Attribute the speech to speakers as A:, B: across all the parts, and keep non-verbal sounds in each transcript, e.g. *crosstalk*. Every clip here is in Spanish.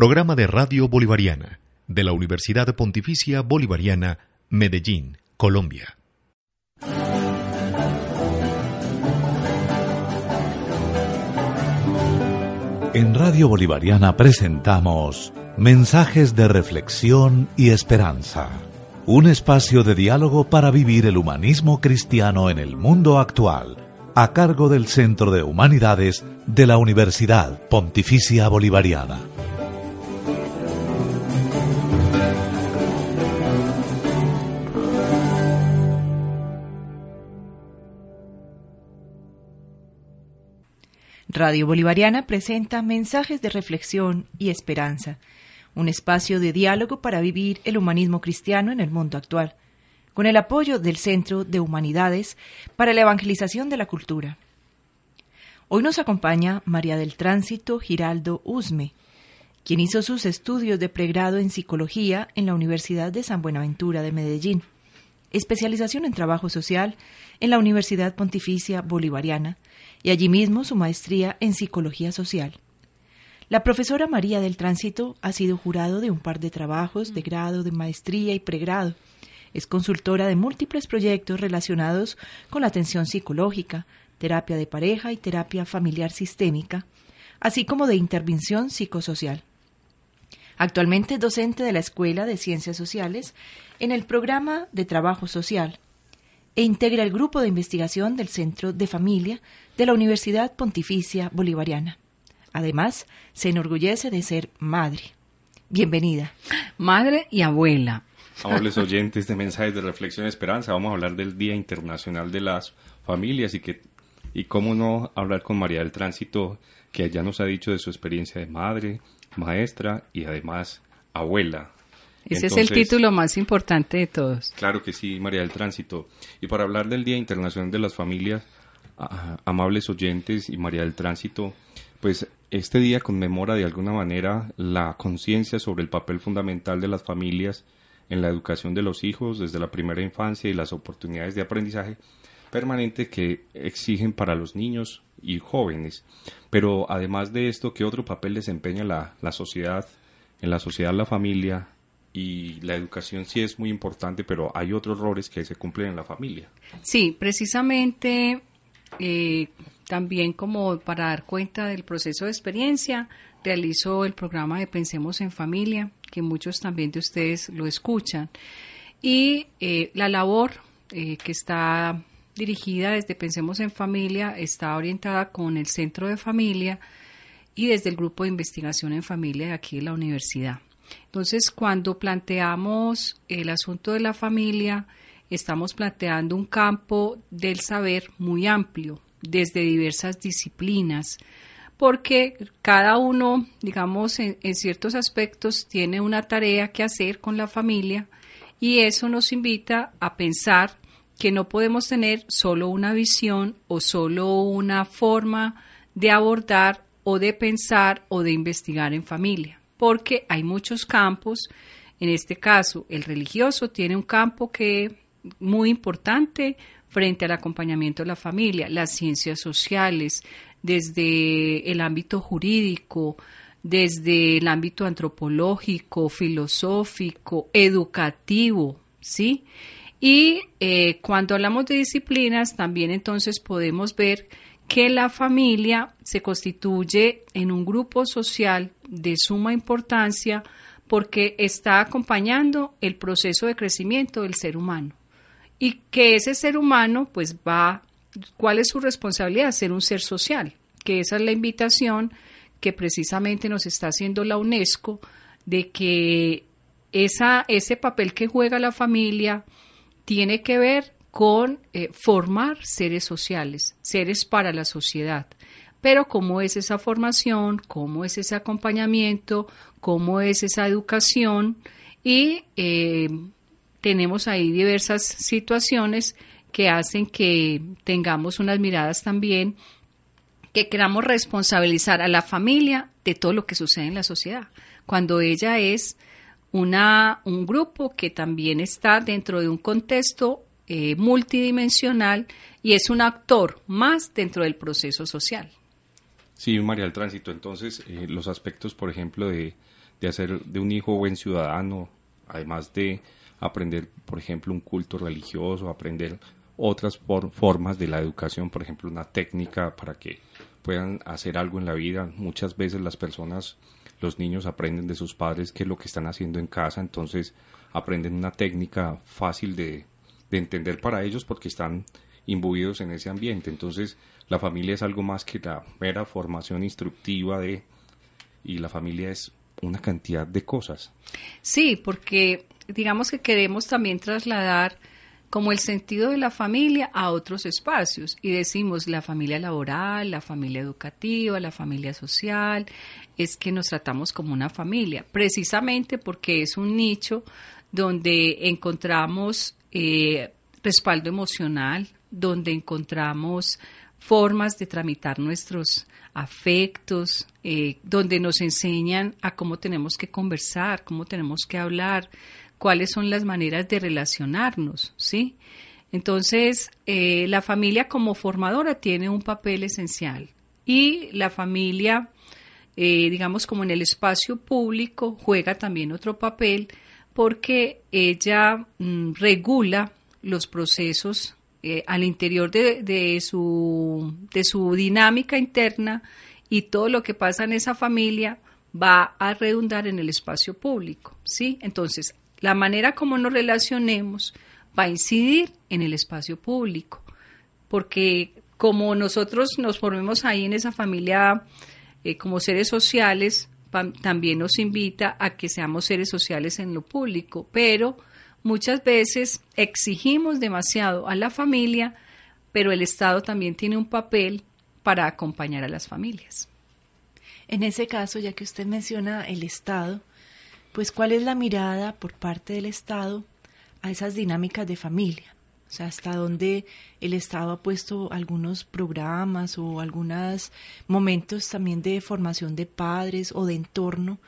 A: Programa de Radio Bolivariana de la Universidad Pontificia Bolivariana, Medellín, Colombia.
B: En Radio Bolivariana presentamos Mensajes de Reflexión y Esperanza. Un espacio de diálogo para vivir el humanismo cristiano en el mundo actual, a cargo del Centro de Humanidades de la Universidad Pontificia Bolivariana.
C: Radio Bolivariana presenta mensajes de reflexión y esperanza, un espacio de diálogo para vivir el humanismo cristiano en el mundo actual, con el apoyo del Centro de Humanidades para la Evangelización de la Cultura. Hoy nos acompaña María del Tránsito Giraldo Usme, quien hizo sus estudios de pregrado en psicología en la Universidad de San Buenaventura de Medellín, especialización en trabajo social en la Universidad Pontificia Bolivariana, y allí mismo su maestría en Psicología Social. La profesora María del Tránsito ha sido jurado de un par de trabajos de grado, de maestría y pregrado. Es consultora de múltiples proyectos relacionados con la atención psicológica, terapia de pareja y terapia familiar sistémica, así como de intervención psicosocial. Actualmente es docente de la Escuela de Ciencias Sociales en el programa de Trabajo Social e integra el grupo de investigación del Centro de Familia de la Universidad Pontificia Bolivariana. Además, se enorgullece de ser madre. Bienvenida.
D: Madre y abuela.
E: Amables *laughs* oyentes de Mensajes de Reflexión y Esperanza, vamos a hablar del Día Internacional de las Familias y que y cómo no hablar con María del Tránsito, que ya nos ha dicho de su experiencia de madre, maestra y además abuela.
D: Ese es el título más importante de todos.
E: Claro que sí, María del Tránsito. Y para hablar del Día Internacional de las Familias, amables oyentes y María del Tránsito, pues este día conmemora de alguna manera la conciencia sobre el papel fundamental de las familias en la educación de los hijos desde la primera infancia y las oportunidades de aprendizaje permanente que exigen para los niños y jóvenes. Pero además de esto, ¿qué otro papel desempeña la, la sociedad? En la sociedad la familia y la educación sí es muy importante, pero hay otros roles que se cumplen en la familia.
D: Sí, precisamente eh, también como para dar cuenta del proceso de experiencia, realizo el programa de Pensemos en Familia, que muchos también de ustedes lo escuchan. Y eh, la labor eh, que está dirigida desde Pensemos en Familia está orientada con el Centro de Familia y desde el Grupo de Investigación en Familia de aquí de la universidad. Entonces, cuando planteamos el asunto de la familia, estamos planteando un campo del saber muy amplio, desde diversas disciplinas, porque cada uno, digamos, en, ciertos aspectos tiene una tarea que hacer con la familia y eso nos invita a pensar que no podemos tener solo una visión o solo una forma de abordar o de pensar o de investigar en familia porque hay muchos campos. En este caso, el religioso tiene un campo que muy importante frente al acompañamiento de la familia, las ciencias sociales, desde el ámbito jurídico, desde el ámbito antropológico, filosófico, educativo, ¿sí? Y eh, cuando hablamos de disciplinas, también entonces podemos ver que la familia se constituye en un grupo social de suma importancia porque está acompañando el proceso de crecimiento del ser humano y que ese ser humano pues va, ¿cuál es su responsabilidad? Ser un ser social, que esa es la invitación que precisamente nos está haciendo la UNESCO de que esa, ese papel que juega la familia tiene que ver con eh, formar seres sociales, seres para la sociedad. Pero cómo es esa formación, cómo es ese acompañamiento, cómo es esa educación y eh, tenemos ahí diversas situaciones que hacen que tengamos unas miradas también que queramos responsabilizar a la familia de todo lo que sucede en la sociedad, cuando ella es una, un grupo que también está dentro de un contexto eh, multidimensional y es un actor más dentro del proceso social.
E: Sí, María del Tránsito. Entonces, eh, los aspectos, por ejemplo, de, de hacer de un hijo buen ciudadano, además de aprender, por ejemplo, un culto religioso, aprender otras formas de la educación, por ejemplo, una técnica para que puedan hacer algo en la vida. Muchas veces las personas, los niños aprenden de sus padres qué es lo que están haciendo en casa, entonces aprenden una técnica fácil de, de entender para ellos porque están imbuidos en ese ambiente. Entonces, la familia es algo más que la mera formación instructiva de y la familia es una cantidad de cosas.
D: Sí, porque digamos que queremos también trasladar como el sentido de la familia a otros espacios. Y decimos la familia laboral, la familia educativa, la familia social, es que nos tratamos como una familia, precisamente porque es un nicho donde encontramos eh, respaldo emocional, donde encontramos formas de tramitar nuestros afectos, eh, donde nos enseñan a cómo tenemos que conversar, cómo tenemos que hablar, cuáles son las maneras de relacionarnos, ¿sí? Entonces, eh, la familia como formadora tiene un papel esencial y la familia, eh, digamos, como en el espacio público, juega también otro papel porque ella mm, regula los procesos eh, al interior de, de, su, de su dinámica interna y todo lo que pasa en esa familia va a redundar en el espacio público, ¿sí? Entonces, la manera como nos relacionemos va a incidir en el espacio público, porque como nosotros nos formemos ahí en esa familia eh, como seres sociales, también nos invita a que seamos seres sociales en lo público, pero muchas veces exigimos demasiado a la familia, pero el Estado también tiene un papel para acompañar a las familias.
C: En ese caso, ya que usted menciona el Estado, pues cuál es la mirada por parte del Estado a esas dinámicas de familia. O sea, hasta dónde el Estado ha puesto algunos programas o algunos momentos también de formación de padres o de entorno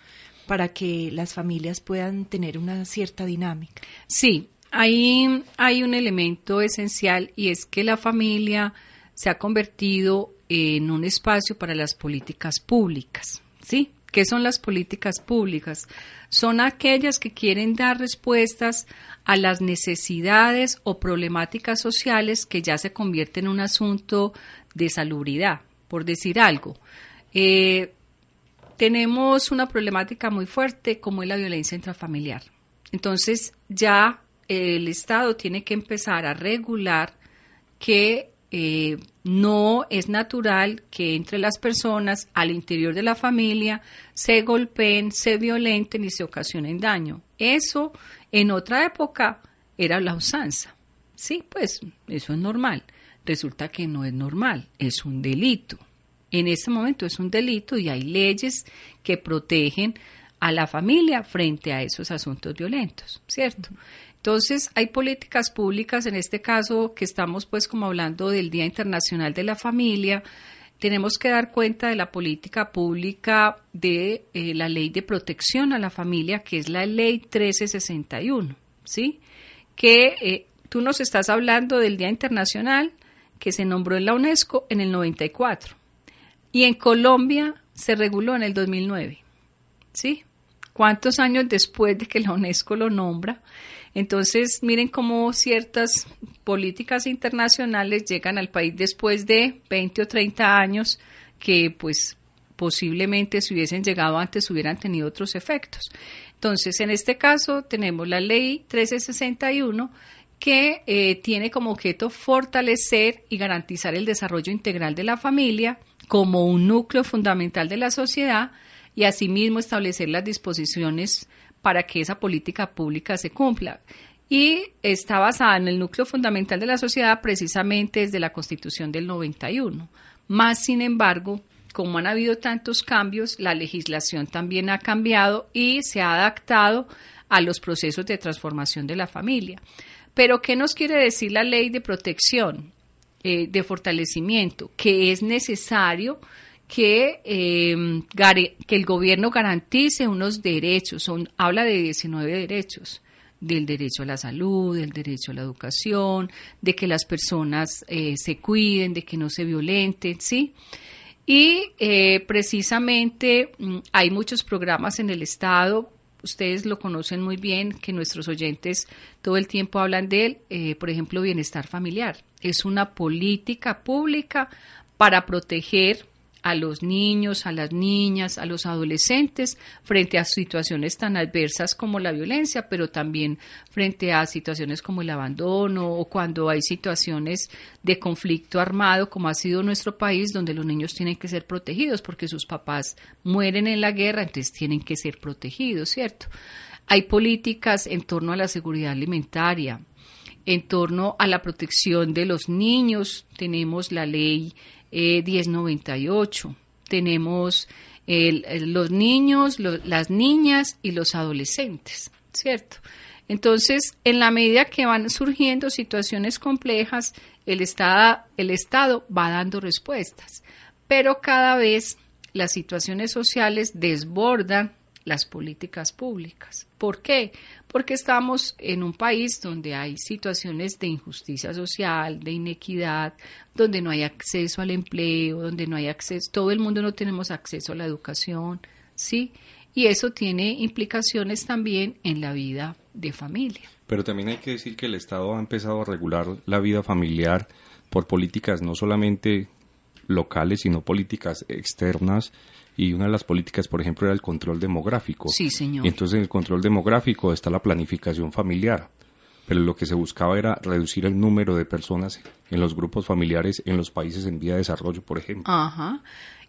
C: para que las familias puedan tener una cierta dinámica.
D: Sí, ahí hay un elemento esencial y es que la familia se ha convertido en un espacio para las políticas públicas, ¿sí? ¿Qué son las políticas públicas? Son aquellas que quieren dar respuestas a las necesidades o problemáticas sociales que ya se convierten en un asunto de salubridad, por decir algo. Eh, tenemos una problemática muy fuerte como es la violencia intrafamiliar. Entonces ya el Estado tiene que empezar a regular que eh, no es natural que entre las personas al interior de la familia se golpeen, se violenten y se ocasionen daño. Eso en otra época era la usanza. Sí, pues eso es normal. Resulta que no es normal, es un delito. En este momento es un delito y hay leyes que protegen a la familia frente a esos asuntos violentos, ¿cierto? Entonces, hay políticas públicas, en este caso que estamos pues como hablando del Día Internacional de la Familia, tenemos que dar cuenta de la política pública de eh, la ley de protección a la familia, que es la ley 1361, ¿sí? Que eh, tú nos estás hablando del Día Internacional que se nombró en la UNESCO en el 94 y en Colombia se reguló en el 2009, ¿sí? ¿Cuántos años después de que la UNESCO lo nombra? Entonces, miren cómo ciertas políticas internacionales llegan al país después de 20 o 30 años que pues posiblemente si hubiesen llegado antes hubieran tenido otros efectos. Entonces, en este caso tenemos la ley 1361 que eh, tiene como objeto fortalecer y garantizar el desarrollo integral de la familia como un núcleo fundamental de la sociedad y asimismo establecer las disposiciones para que esa política pública se cumpla. Y está basada en el núcleo fundamental de la sociedad precisamente desde la Constitución del 91. Más sin embargo, como han habido tantos cambios, la legislación también ha cambiado y se ha adaptado a los procesos de transformación de la familia. Pero, ¿qué nos quiere decir la ley de protección, eh, de fortalecimiento? Que es necesario que, eh, que el gobierno garantice unos derechos, son, habla de 19 derechos, del derecho a la salud, del derecho a la educación, de que las personas eh, se cuiden, de que no se violenten, ¿sí? Y eh, precisamente mm, hay muchos programas en el Estado, ustedes lo conocen muy bien, que nuestros oyentes todo el tiempo hablan de él, por ejemplo, bienestar familiar. Es una política pública para proteger a los niños, a las niñas, a los adolescentes frente a situaciones tan adversas como la violencia, pero también frente a situaciones como el abandono o cuando hay situaciones de conflicto armado como ha sido nuestro país donde los niños tienen que ser protegidos porque sus papás mueren en la guerra, entonces tienen que ser protegidos, ¿cierto? Hay políticas en torno a la seguridad alimentaria, en torno a la protección de los niños, tenemos la ley 1098. Eh, Tenemos los niños, las niñas y los adolescentes, ¿cierto? Entonces, en la medida que van surgiendo situaciones complejas, el Estado, el Estado va dando respuestas, pero cada vez las situaciones sociales desbordan las políticas públicas. ¿Por qué? Porque estamos en un país donde hay situaciones de injusticia social, de inequidad, donde no hay acceso al empleo, donde no hay acceso, todo el mundo no tenemos acceso a la educación, ¿sí? Y eso tiene implicaciones también en la vida de familia.
E: Pero también hay que decir que el Estado ha empezado a regular la vida familiar por políticas no solamente locales, sino políticas externas y una de las políticas, por ejemplo, era el control demográfico.
D: Sí, señor.
E: Y entonces en el control demográfico está la planificación familiar, pero lo que se buscaba era reducir el número de personas en los grupos familiares en los países en vía de desarrollo, por ejemplo.
D: Ajá.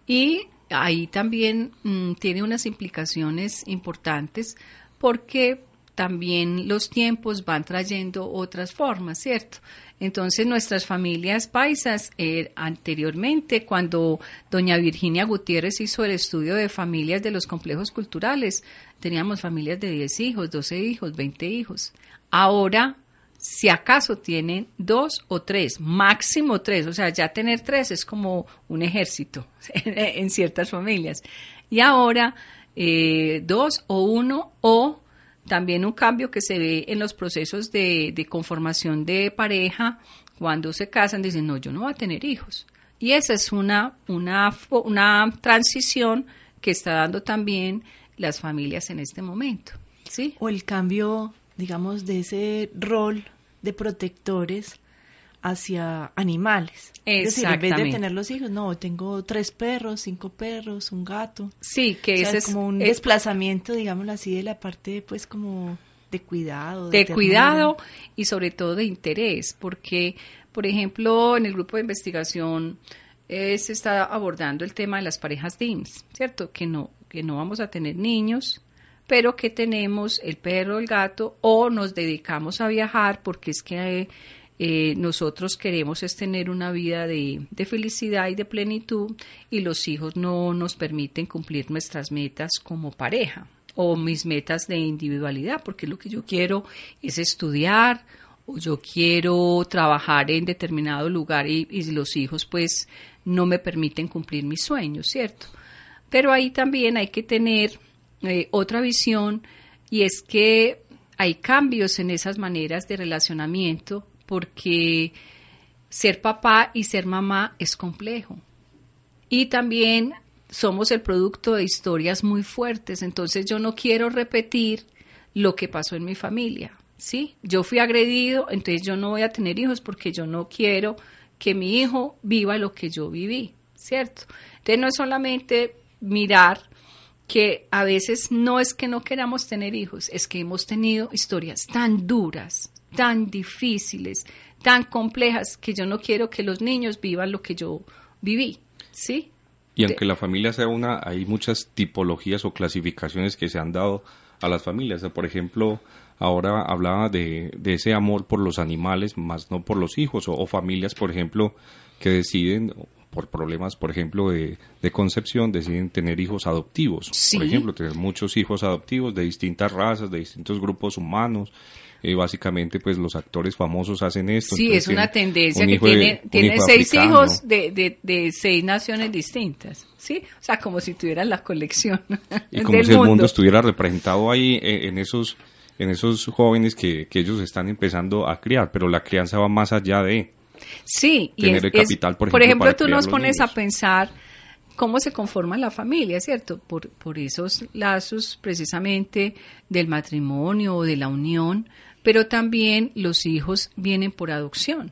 D: Y ahí también mm, tiene unas implicaciones importantes porque también los tiempos van trayendo otras formas, ¿cierto? Entonces nuestras familias paisas, eh, anteriormente, cuando doña Virginia Gutiérrez hizo el estudio de familias de los complejos culturales, teníamos familias de 10 hijos, 12 hijos, 20 hijos. Ahora, si acaso tienen dos o tres, máximo tres, o sea, ya tener tres es como un ejército *laughs* en ciertas familias. Y ahora, eh, dos o uno o también un cambio que se ve en los procesos de, conformación de pareja, cuando se casan, dicen, no, yo no voy a tener hijos. Y esa es una, una, una transición que está dando también las familias en este momento. ¿sí?
C: O el cambio, digamos, de ese rol de protectores hacia animales. Es decir, en vez de tener los hijos, no, tengo tres perros, cinco perros, un gato.
D: Sí, que ese
C: es como un desplazamiento, digámoslo así, de la parte, pues, como de cuidado.
D: De, cuidado y sobre todo de interés, porque, por ejemplo, en el grupo de investigación eh, se está abordando el tema de las parejas DIMS, ¿cierto? Que no, que no vamos a tener niños, pero que tenemos el perro, el gato, o nos dedicamos a viajar porque es que... Eh, nosotros queremos es tener una vida de, felicidad y de plenitud y los hijos no nos permiten cumplir nuestras metas como pareja o mis metas de individualidad, porque lo que yo quiero es estudiar o yo quiero trabajar en determinado lugar y, los hijos pues no me permiten cumplir mis sueños, ¿cierto? Pero ahí también hay que tener eh, otra visión y es que hay cambios en esas maneras de relacionamiento porque ser papá y ser mamá es complejo. Y también somos el producto de historias muy fuertes, entonces yo no quiero repetir lo que pasó en mi familia, ¿sí? Yo fui agredido, entonces yo no voy a tener hijos porque yo no quiero que mi hijo viva lo que yo viví, ¿cierto? Entonces no es solamente mirar que a veces no es que no queramos tener hijos, es que hemos tenido historias tan duras, tan difíciles, tan complejas, que yo no quiero que los niños vivan lo que yo viví, ¿sí?
E: Y aunque la familia sea una, hay muchas tipologías o clasificaciones que se han dado a las familias. por ejemplo, ahora hablaba de, de, ese amor por los animales, más no por los hijos, o, familias, por ejemplo, que deciden, por problemas, por ejemplo, de, de concepción, deciden tener hijos adoptivos. Por ejemplo, tener muchos hijos adoptivos de distintas razas, de distintos grupos humanos, eh, básicamente pues los actores famosos hacen esto.
D: Sí, es una tendencia que tiene, tiene seis hijos de, de, de, seis naciones distintas, ¿sí? O sea, como si tuvieran la colección. *laughs*
E: Y como si el mundo estuviera representado ahí eh, en esos en esos jóvenes que, que ellos están empezando a criar, pero la crianza va más allá de
D: sí, tener el capital, por ejemplo. Por ejemplo, tú nos pones a pensar cómo se conforma la familia, ¿cierto? Por, por esos lazos precisamente del matrimonio o de la unión, pero también los hijos vienen por adopción.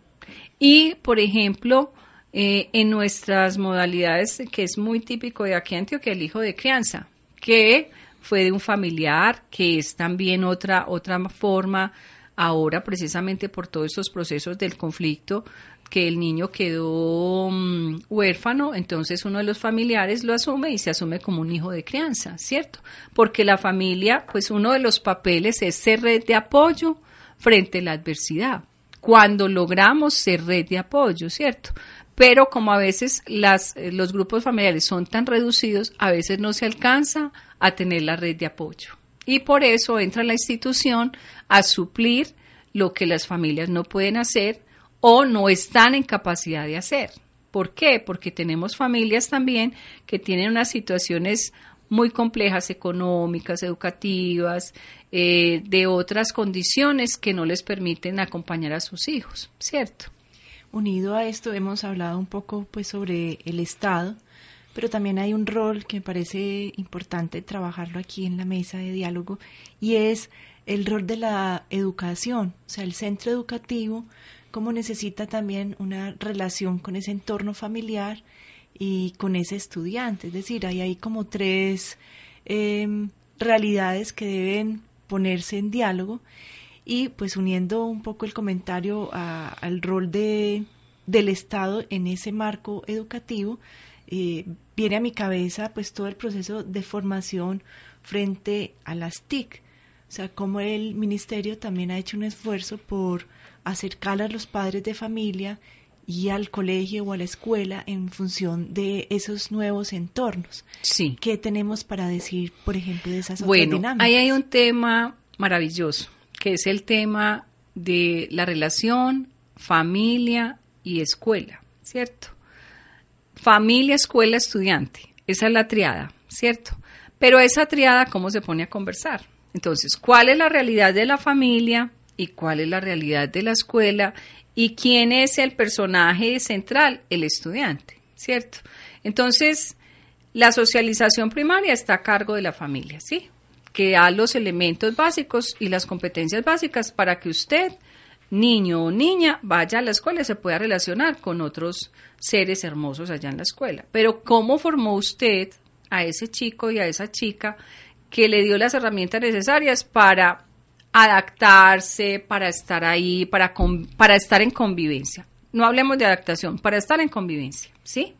D: Y, por ejemplo, eh, en nuestras modalidades, que es muy típico de aquí en Antioquia, el hijo de crianza, que fue de un familiar, que es también otra, otra forma ahora precisamente por todos estos procesos del conflicto que el niño quedó mm, huérfano, entonces uno de los familiares lo asume y se asume como un hijo de crianza, ¿cierto? Porque la familia, pues uno de los papeles es ser red de apoyo frente a la adversidad. Cuando logramos ser red de apoyo, ¿cierto? Pero como a veces las, eh, los grupos familiares son tan reducidos, a veces no se alcanza a tener la red de apoyo. Y por eso entra la institución a suplir lo que las familias no pueden hacer o no están en capacidad de hacer. ¿Por qué? Porque tenemos familias también que tienen unas situaciones muy complejas económicas, educativas, eh, de otras condiciones que no les permiten acompañar a sus hijos, ¿cierto?
C: Unido a esto hemos hablado un poco pues sobre el Estado, pero también hay un rol que me parece importante trabajarlo aquí en la mesa de diálogo y es el rol de la educación, o sea, el centro educativo cómo necesita también una relación con ese entorno familiar y con ese estudiante. Es decir, hay ahí como tres em, realidades que deben ponerse en diálogo y pues uniendo un poco el comentario al rol de, del Estado en ese marco educativo, eh, viene a mi cabeza pues todo el proceso de formación frente a las TIC. O sea, cómo el ministerio también ha hecho un esfuerzo por acercar a los padres de familia y al colegio o a la escuela en función de esos nuevos entornos.
D: Sí.
C: ¿Qué tenemos para decir, por ejemplo, de esas
D: bueno,
C: otras
D: Ahí hay un tema maravilloso, que es el tema de la relación familia y escuela, ¿cierto? Familia, escuela, estudiante. Esa es la triada, ¿cierto? Pero esa triada, ¿cómo se pone a conversar? Entonces, ¿cuál es la realidad de la familia? Y cuál es la realidad de la escuela y quién es el personaje central, el estudiante, ¿cierto? Entonces, la socialización primaria está a cargo de la familia, ¿sí? Que da los elementos básicos y las competencias básicas para que usted, niño o niña, vaya a la escuela y se pueda relacionar con otros seres hermosos allá en la escuela. Pero ¿cómo formó usted a ese chico y a esa chica que le dio las herramientas necesarias para adaptarse, para estar ahí, para, para estar en convivencia. No hablemos de adaptación, para estar en convivencia, ¿sí?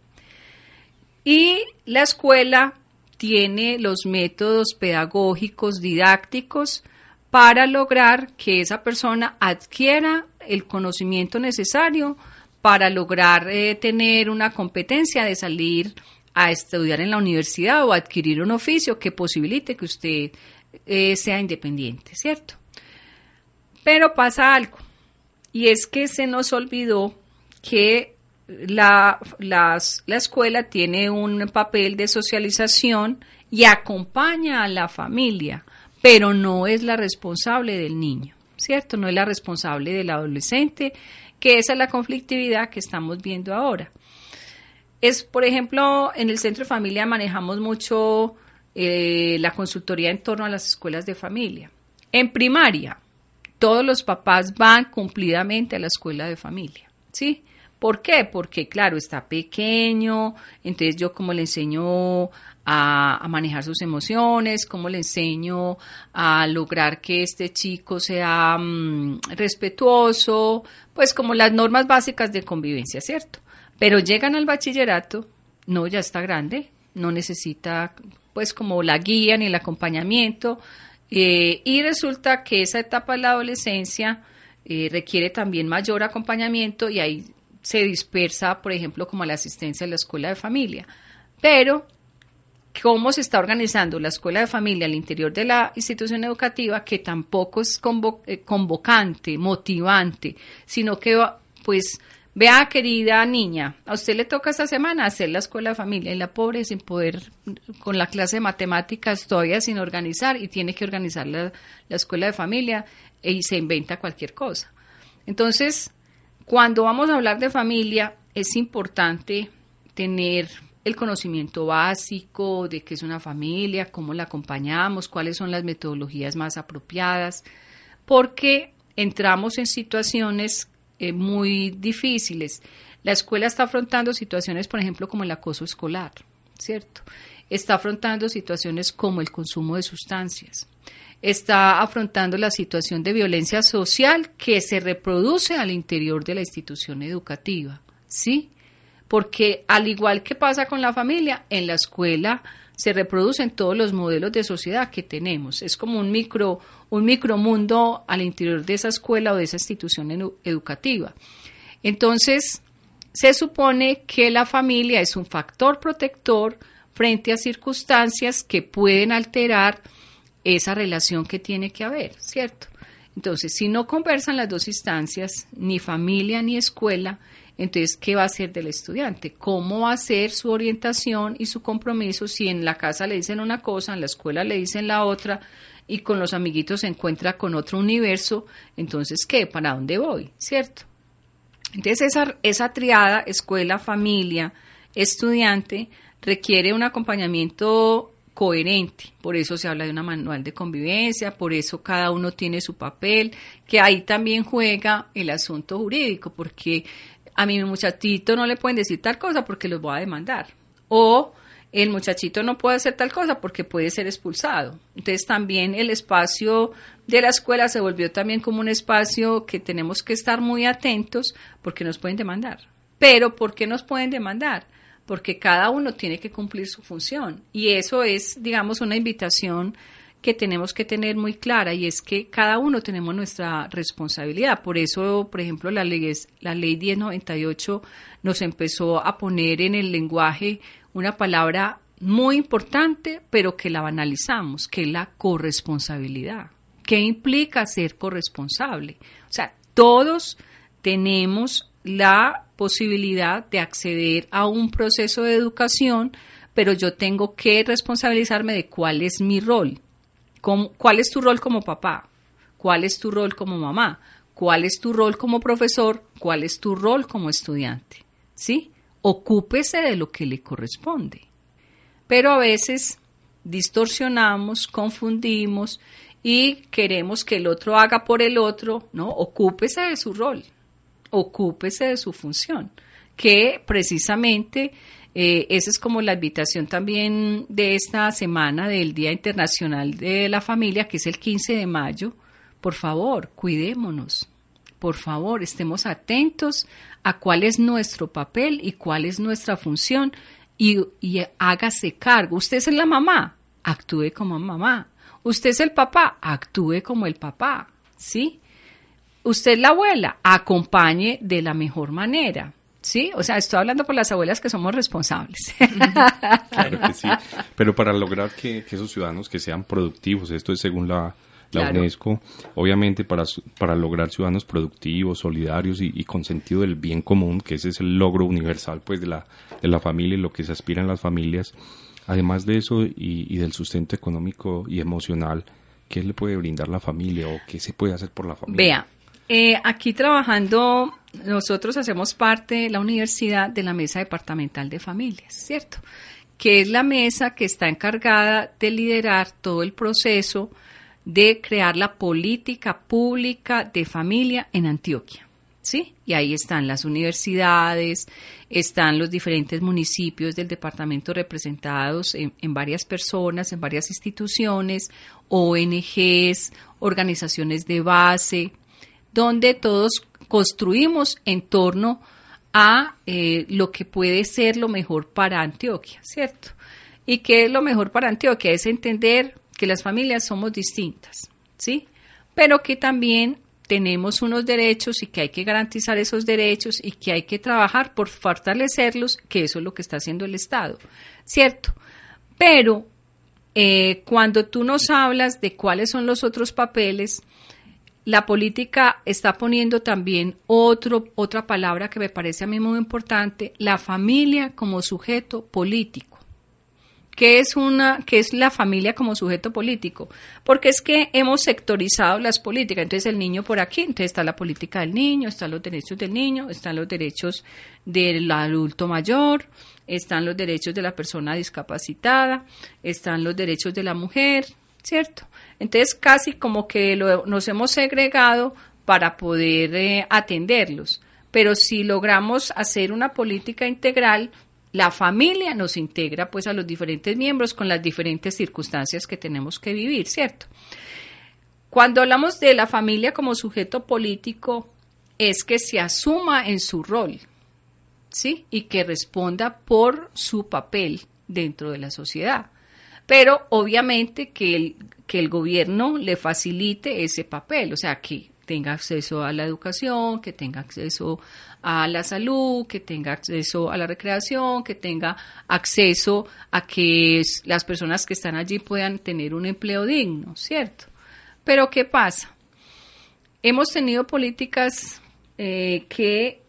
D: Y la escuela tiene los métodos pedagógicos, didácticos, para lograr que esa persona adquiera el conocimiento necesario para lograr eh, tener una competencia de salir a estudiar en la universidad o adquirir un oficio que posibilite que usted eh, sea independiente, ¿cierto? Pero pasa algo, y es que se nos olvidó que la, la escuela tiene un papel de socialización y acompaña a la familia, pero no es la responsable del niño, ¿cierto? No es la responsable del adolescente, que esa es la conflictividad que estamos viendo ahora. Es, por ejemplo, en el centro de familia manejamos mucho eh, la consultoría en torno a las escuelas de familia. En primaria, todos los papás van cumplidamente a la escuela de familia, ¿sí? ¿Por qué? Porque, claro, está pequeño, entonces yo como le enseño a, manejar sus emociones, cómo le enseño a lograr que este chico sea mm, respetuoso, pues como las normas básicas de convivencia, ¿cierto? Pero llegan al bachillerato, no, ya está grande, no necesita pues como la guía ni el acompañamiento, eh, y resulta que esa etapa de la adolescencia eh, requiere también mayor acompañamiento y ahí se dispersa, por ejemplo, como la asistencia a la escuela de familia. Pero, ¿cómo se está organizando la escuela de familia al interior de la institución educativa que tampoco es eh, convocante, motivante, sino que, pues, Vea, querida niña, a usted le toca esta semana hacer la escuela de familia y la pobre sin poder, con la clase de matemáticas todavía sin organizar y tiene que organizar la, escuela de familia y se inventa cualquier cosa. Entonces, cuando vamos a hablar de familia, es importante tener el conocimiento básico de qué es una familia, cómo la acompañamos, cuáles son las metodologías más apropiadas, porque entramos en situaciones eh, muy difíciles. La escuela está afrontando situaciones, por ejemplo, como el acoso escolar, ¿cierto? Está afrontando situaciones como el consumo de sustancias. Está afrontando la situación de violencia social que se reproduce al interior de la institución educativa, ¿sí? Porque al igual que pasa con la familia, en la escuela se reproducen todos los modelos de sociedad que tenemos. Es como un micro, un micromundo al interior de esa escuela o de esa institución educativa. Entonces, se supone que la familia es un factor protector frente a circunstancias que pueden alterar esa relación que tiene que haber, ¿cierto? Entonces, si no conversan las dos instancias, ni familia ni escuela, entonces, ¿qué va a hacer del estudiante? ¿Cómo va a ser su orientación y su compromiso si en la casa le dicen una cosa, en la escuela le dicen la otra y con los amiguitos se encuentra con otro universo? Entonces, ¿qué? ¿Para dónde voy? ¿Cierto? Entonces, esa, esa triada, escuela, familia, estudiante, requiere un acompañamiento coherente. Por eso se habla de una manual de convivencia, por eso cada uno tiene su papel, que ahí también juega el asunto jurídico, porque a mi muchachito no le pueden decir tal cosa porque los voy a demandar. O el muchachito no puede hacer tal cosa porque puede ser expulsado. Entonces también el espacio de la escuela se volvió también como un espacio que tenemos que estar muy atentos porque nos pueden demandar. Pero ¿por qué nos pueden demandar? Porque cada uno tiene que cumplir su función. Y eso es, digamos, una invitación que tenemos que tener muy clara y es que cada uno tenemos nuestra responsabilidad. Por eso, por ejemplo, la ley, la ley 1098 nos empezó a poner en el lenguaje una palabra muy importante, pero que la banalizamos, que es la corresponsabilidad. ¿Qué implica ser corresponsable? O sea, todos tenemos la posibilidad de acceder a un proceso de educación, pero yo tengo que responsabilizarme de cuál es mi rol. ¿Cuál es tu rol como papá? ¿Cuál es tu rol como mamá? ¿Cuál es tu rol como profesor? ¿Cuál es tu rol como estudiante? ¿Sí? Ocúpese de lo que le corresponde. Pero a veces distorsionamos, confundimos y queremos que el otro haga por el otro, ¿no? Ocúpese de su rol, ocúpese de su función, que precisamente eh, esa es como la invitación también de esta semana del Día Internacional de la Familia, que es el 15 de mayo. Por favor, cuidémonos. Por favor, estemos atentos a cuál es nuestro papel y cuál es nuestra función y, y hágase cargo. Usted es la mamá, actúe como mamá. Usted es el papá, actúe como el papá. ¿Sí? Usted es la abuela, acompañe de la mejor manera. Sí, o sea, estoy hablando por las abuelas que somos responsables. *laughs*
E: claro que sí, *laughs* pero para lograr que, esos ciudadanos que sean productivos, esto es según la, UNESCO, obviamente para, para lograr ciudadanos productivos, solidarios y, con sentido del bien común, que ese es el logro universal pues de la, de la familia y lo que se aspiran las familias, además de eso y, y del sustento económico y emocional, ¿qué le puede brindar la familia o qué se puede hacer por la familia?
D: Vea, eh, aquí trabajando, nosotros hacemos parte de la universidad de la Mesa Departamental de Familias, ¿cierto? Que es la mesa que está encargada de liderar todo el proceso de crear la política pública de familia en Antioquia. ¿Sí? Y ahí están las universidades, están los diferentes municipios del departamento representados en, en, varias personas, en varias instituciones, ONGs, organizaciones de base, donde todos construimos en torno a eh, lo que puede ser lo mejor para Antioquia, ¿cierto? ¿Y qué es lo mejor para Antioquia? Es entender que las familias somos distintas, ¿sí? Pero que también tenemos unos derechos y que hay que garantizar esos derechos y que hay que trabajar por fortalecerlos, que eso es lo que está haciendo el Estado, ¿cierto? Pero eh, cuando tú nos hablas de cuáles son los otros papeles, la política está poniendo también otro, otra palabra que me parece a mí muy importante, la familia como sujeto político. ¿Qué es una, qué es la familia como sujeto político? Porque es que hemos sectorizado las políticas. Entonces el niño por aquí, entonces está la política del niño, están los derechos del niño, están los derechos del adulto mayor, están los derechos de la persona discapacitada, están los derechos de la mujer, ¿cierto? Entonces casi como que nos hemos segregado para poder eh, atenderlos. Pero si logramos hacer una política integral, la familia nos integra pues a los diferentes miembros con las diferentes circunstancias que tenemos que vivir, ¿cierto? Cuando hablamos de la familia como sujeto político, es que se asuma en su rol, ¿sí? Y que responda por su papel dentro de la sociedad. Pero obviamente que el, que el gobierno le facilite ese papel, o sea, que tenga acceso a la educación, que tenga acceso a la salud, que tenga acceso a la recreación, que tenga acceso a que las personas que están allí puedan tener un empleo digno, ¿cierto? Pero ¿qué pasa? Hemos tenido políticas eh, que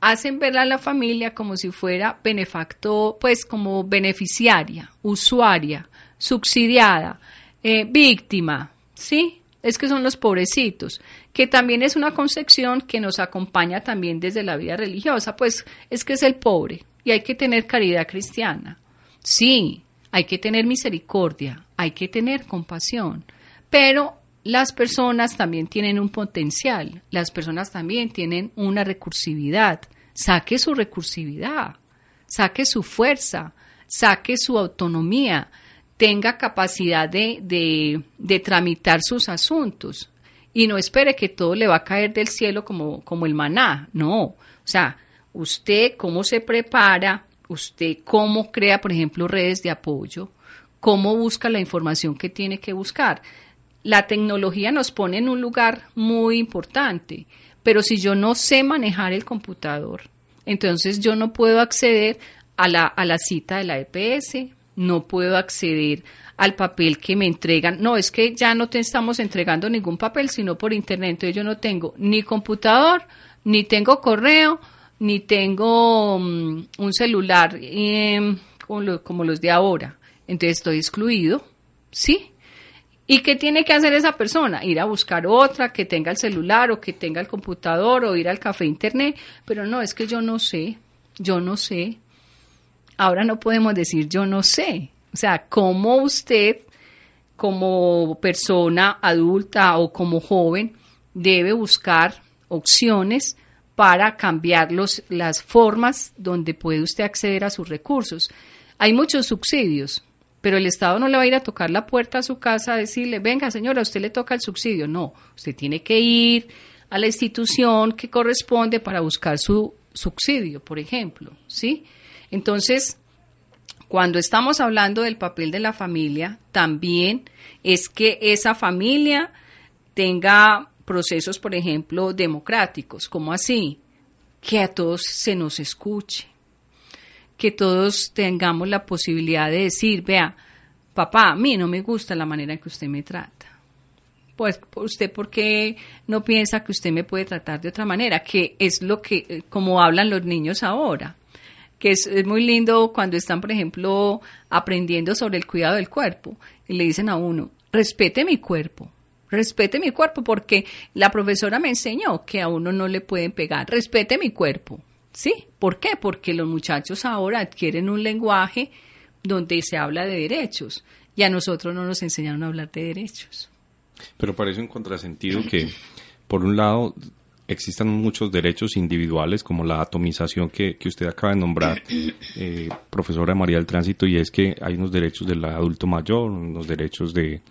D: hacen ver a la familia como si fuera benefactor, pues como beneficiaria, usuaria, subsidiada, eh, víctima, ¿sí? es que son los pobrecitos, que también es una concepción que nos acompaña también desde la vida religiosa, pues es que es el pobre y hay que tener caridad cristiana. Sí, hay que tener misericordia, hay que tener compasión, pero las personas también tienen un potencial, las personas también tienen una recursividad. Saque su recursividad, saque su fuerza, saque su autonomía, tenga capacidad de, de, tramitar sus asuntos y no espere que todo le va a caer del cielo como, como el maná, no. O sea, usted cómo se prepara, usted cómo crea, por ejemplo, redes de apoyo, cómo busca la información que tiene que buscar. La tecnología nos pone en un lugar muy importante, pero si yo no sé manejar el computador, entonces yo no puedo acceder a la, a la cita de la EPS, no puedo acceder al papel que me entregan. No, es que ya no te estamos entregando ningún papel, sino por internet. Entonces yo no tengo ni computador, ni tengo correo, ni tengo mm, un celular em, como, los de ahora. Entonces estoy excluido, ¿sí? ¿Y qué tiene que hacer esa persona? Ir a buscar otra que tenga el celular o que tenga el computador o ir al café internet. Pero no, es que yo no sé, yo no sé. Ahora no podemos decir yo no sé. O sea, ¿cómo usted como persona adulta o como joven debe buscar opciones para cambiar los, las formas donde puede usted acceder a sus recursos? Hay muchos subsidios, pero el Estado no le va a ir a tocar la puerta a su casa a decirle, venga señora, a usted le toca el subsidio. No, usted tiene que ir a la institución que corresponde para buscar su subsidio, por ejemplo, ¿sí? Entonces, cuando estamos hablando del papel de la familia, también es que esa familia tenga procesos, por ejemplo, democráticos, como así, que a todos se nos escuche, que todos tengamos la posibilidad de decir, vea, papá, a mí no me gusta la manera en que usted me trata. Pues usted, ¿por qué no piensa que usted me puede tratar de otra manera? Que es lo que, eh, como hablan los niños ahora que es, muy lindo cuando están, por ejemplo, aprendiendo sobre el cuidado del cuerpo y le dicen a uno, respete mi cuerpo, respete mi cuerpo porque la profesora me enseñó que a uno no le pueden pegar, respete mi cuerpo. ¿Sí? ¿Por qué? Porque los muchachos ahora adquieren un lenguaje donde se habla de derechos y a nosotros no nos enseñaron a hablar de derechos.
E: Pero parece un contrasentido que, por un lado, existan muchos derechos individuales, como la atomización que, que usted acaba de nombrar, *coughs* eh, profesora María del Tránsito, y es que hay unos derechos del adulto mayor, unos derechos de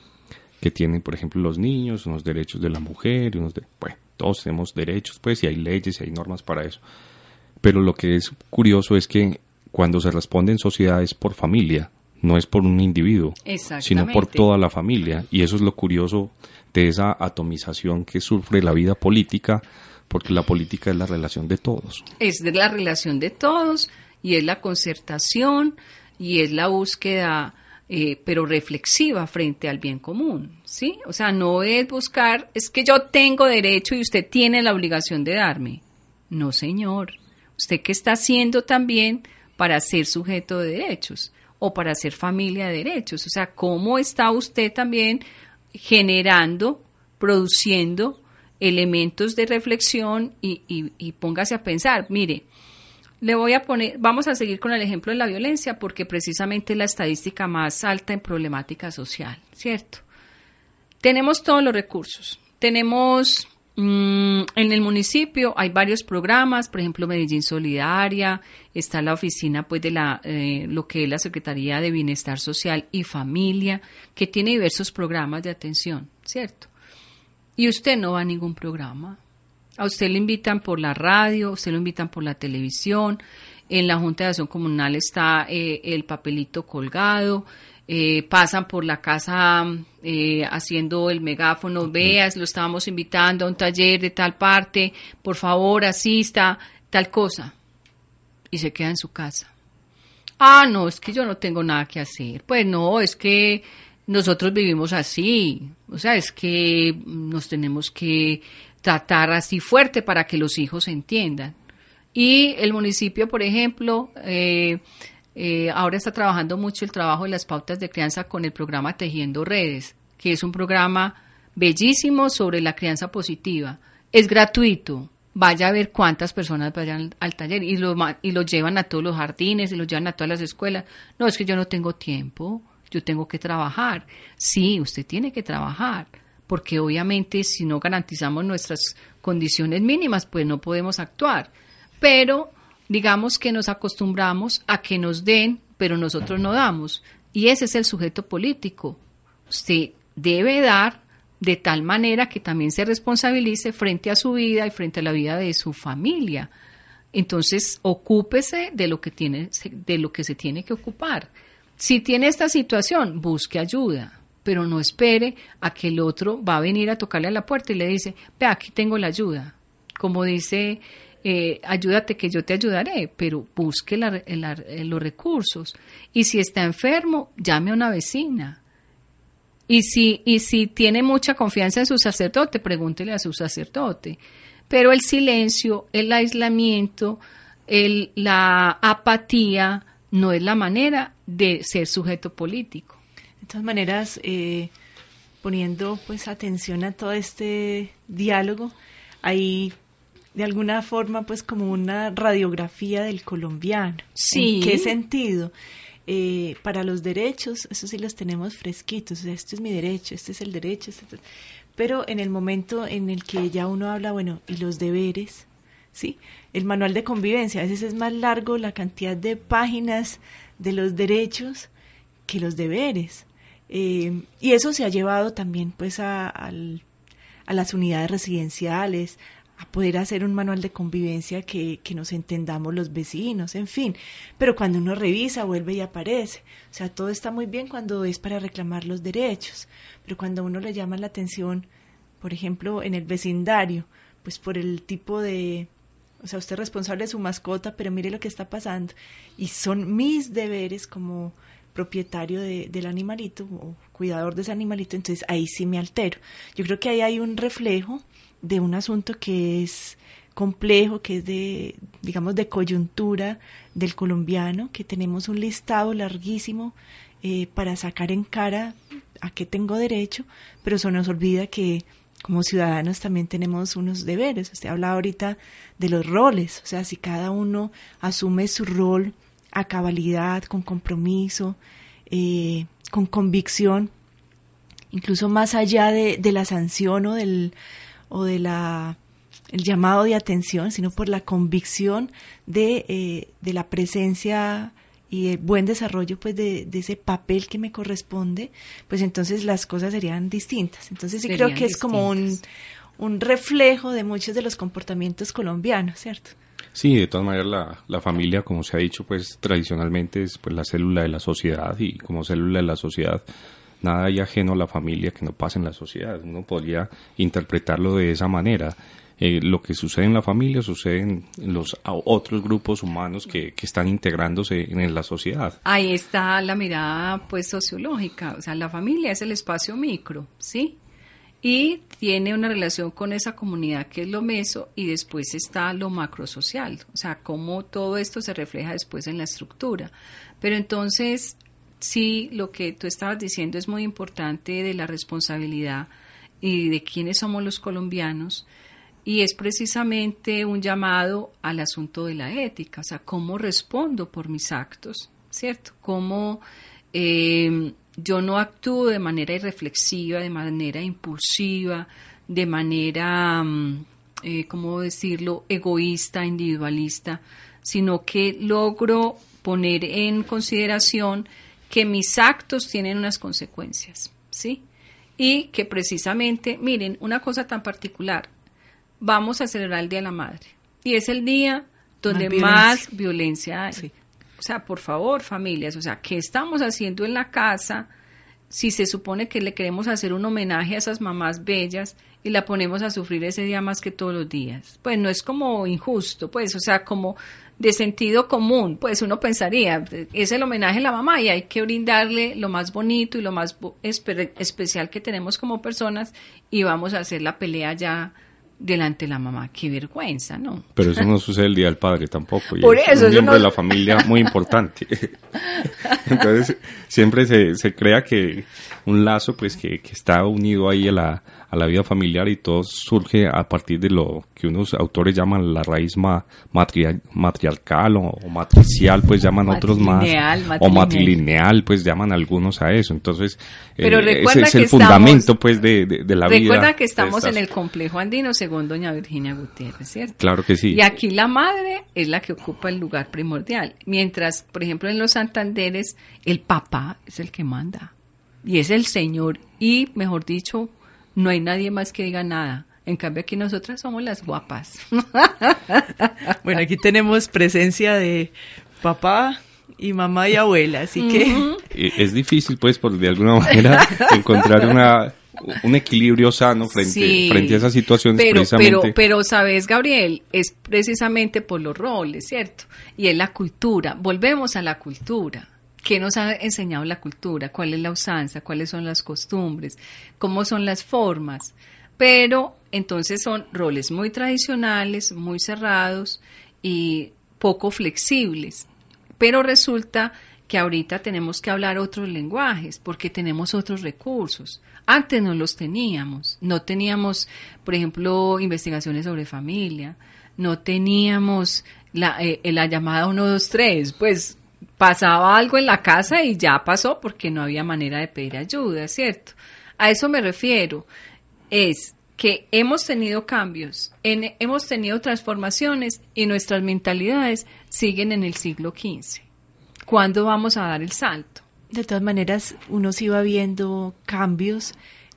E: que tienen, por ejemplo, los niños, unos derechos de la mujer, unos de, bueno, todos tenemos derechos, pues, y hay leyes y hay normas para eso. Pero lo que es curioso es que cuando se responde en sociedad es por familia, no es por un individuo, sino por toda la familia. Y eso es lo curioso de esa atomización que sufre la vida política, porque la política es la relación de todos.
D: Es de la relación de todos y es la concertación y es la búsqueda, eh, pero reflexiva frente al bien común, ¿sí? O sea, no es buscar, es que yo tengo derecho y usted tiene la obligación de darme. No, señor. ¿Usted qué está haciendo también para ser sujeto de derechos? o para ser familia de derechos. O sea, cómo está usted también generando, produciendo elementos de reflexión y, y póngase a pensar, mire, le voy a poner, vamos a seguir con el ejemplo de la violencia porque precisamente es la estadística más alta en problemática social, ¿cierto? Tenemos todos los recursos. Tenemos mm, en el municipio hay varios programas, por ejemplo Medellín Solidaria, está la oficina pues de la eh, lo que es la Secretaría de Bienestar Social y Familia, que tiene diversos programas de atención, ¿cierto? Y usted no va a ningún programa. A usted le invitan por la radio, a usted lo invitan por la televisión. En la Junta de Acción Comunal está eh, el papelito colgado. Eh, pasan por la casa eh, haciendo el megáfono, veas, lo estábamos invitando a un taller de tal parte, por favor asista, tal cosa. Y se queda en su casa. Ah, no, es que yo no tengo nada que hacer. Pues no, es que nosotros vivimos así. O sea, es que nos tenemos que tratar así fuerte para que los hijos entiendan. Y el municipio, por ejemplo, eh, eh, ahora está trabajando mucho el trabajo de las pautas de crianza con el programa Tejiendo Redes, que es un programa bellísimo sobre la crianza positiva. Es gratuito. Vaya a ver cuántas personas vayan al taller y lo, y lo llevan a todos los jardines y lo llevan a todas las escuelas. No, es que yo no tengo tiempo, yo tengo que trabajar. Sí, usted tiene que trabajar porque obviamente si no garantizamos nuestras condiciones mínimas, pues no podemos actuar. Pero digamos que nos acostumbramos a que nos den, pero nosotros no damos. Y ese es el sujeto político. Usted debe dar de tal manera que también se responsabilice frente a su vida y frente a la vida de su familia. Entonces, ocúpese de lo que tiene, de lo que se tiene que ocupar. Si tiene esta situación, busque ayuda pero no espere a que el otro va a venir a tocarle a la puerta y le dice, ve, aquí tengo la ayuda. Como dice, eh, ayúdate que yo te ayudaré, pero busque los recursos. Y si está enfermo, llame a una vecina. Y si, y si tiene mucha confianza en su sacerdote, pregúntele a su sacerdote. Pero el silencio, el aislamiento, la apatía no es la manera de ser sujeto político.
C: De todas maneras, eh, poniendo pues atención a todo este diálogo, hay de alguna forma pues como una radiografía del colombiano.
D: Sí.
C: ¿En qué sentido? Eh, para los derechos, eso sí los tenemos fresquitos, este es mi derecho, este es el derecho, este pero en el momento en el que ya uno habla, bueno, y los deberes, ¿sí? El manual de convivencia, a veces es más largo la cantidad de páginas de los derechos que los deberes. Eh, y eso se ha llevado también pues a, a, las unidades residenciales, a poder hacer un manual de convivencia que, que, nos entendamos los vecinos, en fin. Pero cuando uno revisa, vuelve y aparece. O sea, todo está muy bien cuando es para reclamar los derechos, pero cuando uno le llama la atención, por ejemplo, en el vecindario, pues por el tipo de... O sea, usted es responsable de su mascota, pero mire lo que está pasando. Y son mis deberes como propietario de, del animalito o cuidador de ese animalito, entonces ahí sí me altero. Yo creo que ahí hay un reflejo de un asunto que es complejo, que es de, digamos, de coyuntura del colombiano, que tenemos un listado larguísimo eh, para sacar en cara a qué tengo derecho, pero se nos olvida que como ciudadanos también tenemos unos deberes. Usted habla ahorita de los roles, o sea, si cada uno asume su rol a cabalidad, con compromiso, eh, con convicción, incluso más allá de, de, la sanción o del o de la el llamado de atención, sino por la convicción de, eh, de la presencia y el buen desarrollo pues de, de, ese papel que me corresponde, pues entonces las cosas serían distintas. Entonces sí creo que es como un, un reflejo de muchos de los comportamientos colombianos, ¿cierto?
E: Sí, de todas maneras la, la, familia, como se ha dicho, pues tradicionalmente es pues la célula de la sociedad y como célula de la sociedad nada hay ajeno a la familia que no pase en la sociedad. Uno podría interpretarlo de esa manera. Eh, lo que sucede en la familia sucede en los otros grupos humanos que, que están integrándose en, la sociedad.
D: Ahí está la mirada pues sociológica, o sea, la familia es el espacio micro, ¿sí? y tiene una relación con esa comunidad que es lo meso y después está lo macrosocial, o sea, cómo todo esto se refleja después en la estructura. Pero entonces sí lo que tú estabas diciendo es muy importante de la responsabilidad y de quiénes somos los colombianos y es precisamente un llamado al asunto de la ética, o sea, cómo respondo por mis actos, ¿cierto? Cómo eh, yo no actúo de manera irreflexiva, de manera impulsiva, de manera, mm, eh, ¿cómo decirlo?, egoísta, individualista, sino que logro poner en consideración que mis actos tienen unas consecuencias, ¿sí? Y que precisamente, miren, una cosa tan particular, vamos a celebrar el Día de la Madre. Y es el día donde más violencia, hay. O sea, por favor, familias, o sea, ¿qué estamos haciendo en la casa si se supone que le queremos hacer un homenaje a esas mamás bellas y la ponemos a sufrir ese día más que todos los días? Pues no es como injusto, pues, o sea, como de sentido común, pues uno pensaría, es el homenaje a la mamá y hay que brindarle lo más bonito y lo más especial que tenemos como personas y vamos a hacer la pelea ya delante de la mamá. Qué vergüenza, ¿no?
E: Pero eso no sucede el Día del Padre tampoco.
D: Por eso. Es
E: un miembro de la familia muy importante. *laughs* Entonces, siempre se, se crea que un lazo, pues, que, que está unido ahí a la, a la vida familiar y todo surge a partir de lo que unos autores llaman la raíz matriarcal o, matricial, pues llaman otros más, o matrilineal, pues llaman algunos a eso. Entonces,
D: Pero
E: eh, ese es el fundamento, pues, de, de, la
D: vida.
E: Recuerda
D: que estamos en el complejo andino, según doña Virginia Gutiérrez, ¿cierto?
E: Claro que sí.
D: Y aquí la madre es la que ocupa el lugar primordial, mientras, por ejemplo, en los Santanderes, el papá es el que manda y es el Señor y, mejor dicho, no hay nadie más que diga nada. En cambio aquí nosotras somos las guapas. *laughs*
C: bueno, aquí tenemos presencia de papá y mamá y abuela, así que...
E: Es difícil, pues, por de alguna manera *laughs* encontrar una, un equilibrio sano frente, frente a esas situaciones.
D: Pero, pero, pero, sabes, Gabriel, es precisamente por los roles, ¿cierto? Y es la cultura. Volvemos a la cultura. ¿Qué nos ha enseñado la cultura? ¿Cuál es la usanza? ¿Cuáles son las costumbres? ¿Cómo son las formas? Pero entonces son roles muy tradicionales, muy cerrados y poco flexibles. Pero resulta que ahorita tenemos que hablar otros lenguajes porque tenemos otros recursos. Antes no los teníamos. No teníamos, por ejemplo, investigaciones sobre familia. No teníamos la, eh, la llamada 123. Pues pasaba algo en la casa y ya pasó porque no había manera de pedir ayuda, ¿cierto? A eso me refiero. Es que hemos tenido cambios, hemos tenido transformaciones y nuestras mentalidades siguen en el siglo XV. ¿Cuándo vamos a dar el salto?
C: De todas maneras, uno sí va viendo cambios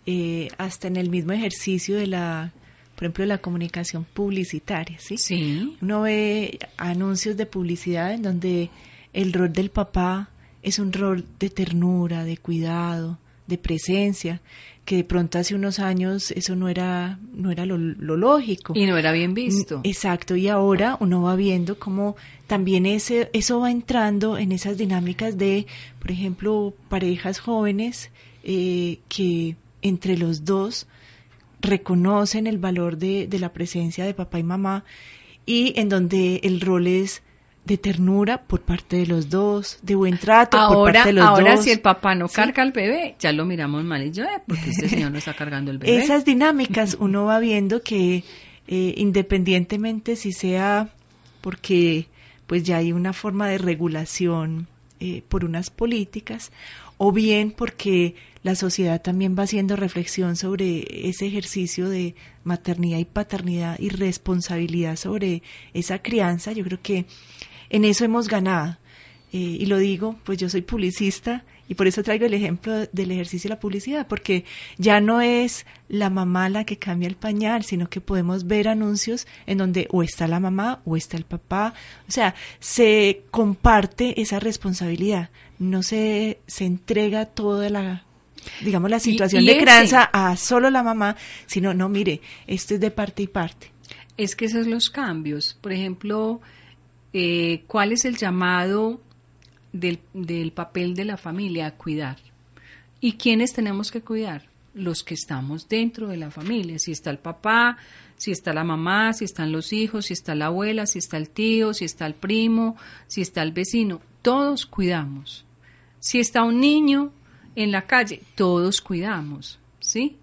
C: eh, hasta en el mismo ejercicio de la, por ejemplo, la comunicación publicitaria, ¿sí?
D: Sí.
C: Uno ve anuncios de publicidad en donde el rol del papá es un rol de ternura, de cuidado, de presencia, que de pronto hace unos años eso no era, no era lo, lógico.
D: Y no era bien visto.
C: Mm, exacto, y ahora uno va viendo cómo también ese, eso va entrando en esas dinámicas de, por ejemplo, parejas jóvenes eh, que entre los dos reconocen el valor de, de la presencia de papá y mamá y en donde el rol es de ternura por parte de los dos, de buen trato por parte de los
D: dos.
C: Ahora,
D: si el papá no carga al bebé, ya lo miramos mal y yo, eh, porque este señor no está cargando el bebé.
C: Esas dinámicas uno va viendo que eh, independientemente si sea porque pues ya hay una forma de regulación eh, por unas políticas o bien porque la sociedad también va haciendo reflexión sobre ese ejercicio de maternidad y paternidad y responsabilidad sobre esa crianza, yo creo que en eso hemos ganado. Eh, y lo digo, pues yo soy publicista y por eso traigo el ejemplo del ejercicio de la publicidad, porque ya no es la mamá la que cambia el pañal, sino que podemos ver anuncios en donde o está la mamá o está el papá. O sea, se comparte esa responsabilidad, no se, se entrega toda la digamos la situación de crianza a solo la mamá, sino no, mire, esto es de parte y parte.
D: Es que esos son los cambios. Por ejemplo, eh, cuál es el llamado del, del papel de la familia a cuidar. ¿Y quiénes tenemos que cuidar? Los que estamos dentro de la familia. Si está el papá, si está la mamá, si están los hijos, si está la abuela, si está el tío, si está el primo, si está el vecino. Todos cuidamos. Si está un niño en la calle, todos cuidamos, ¿sí?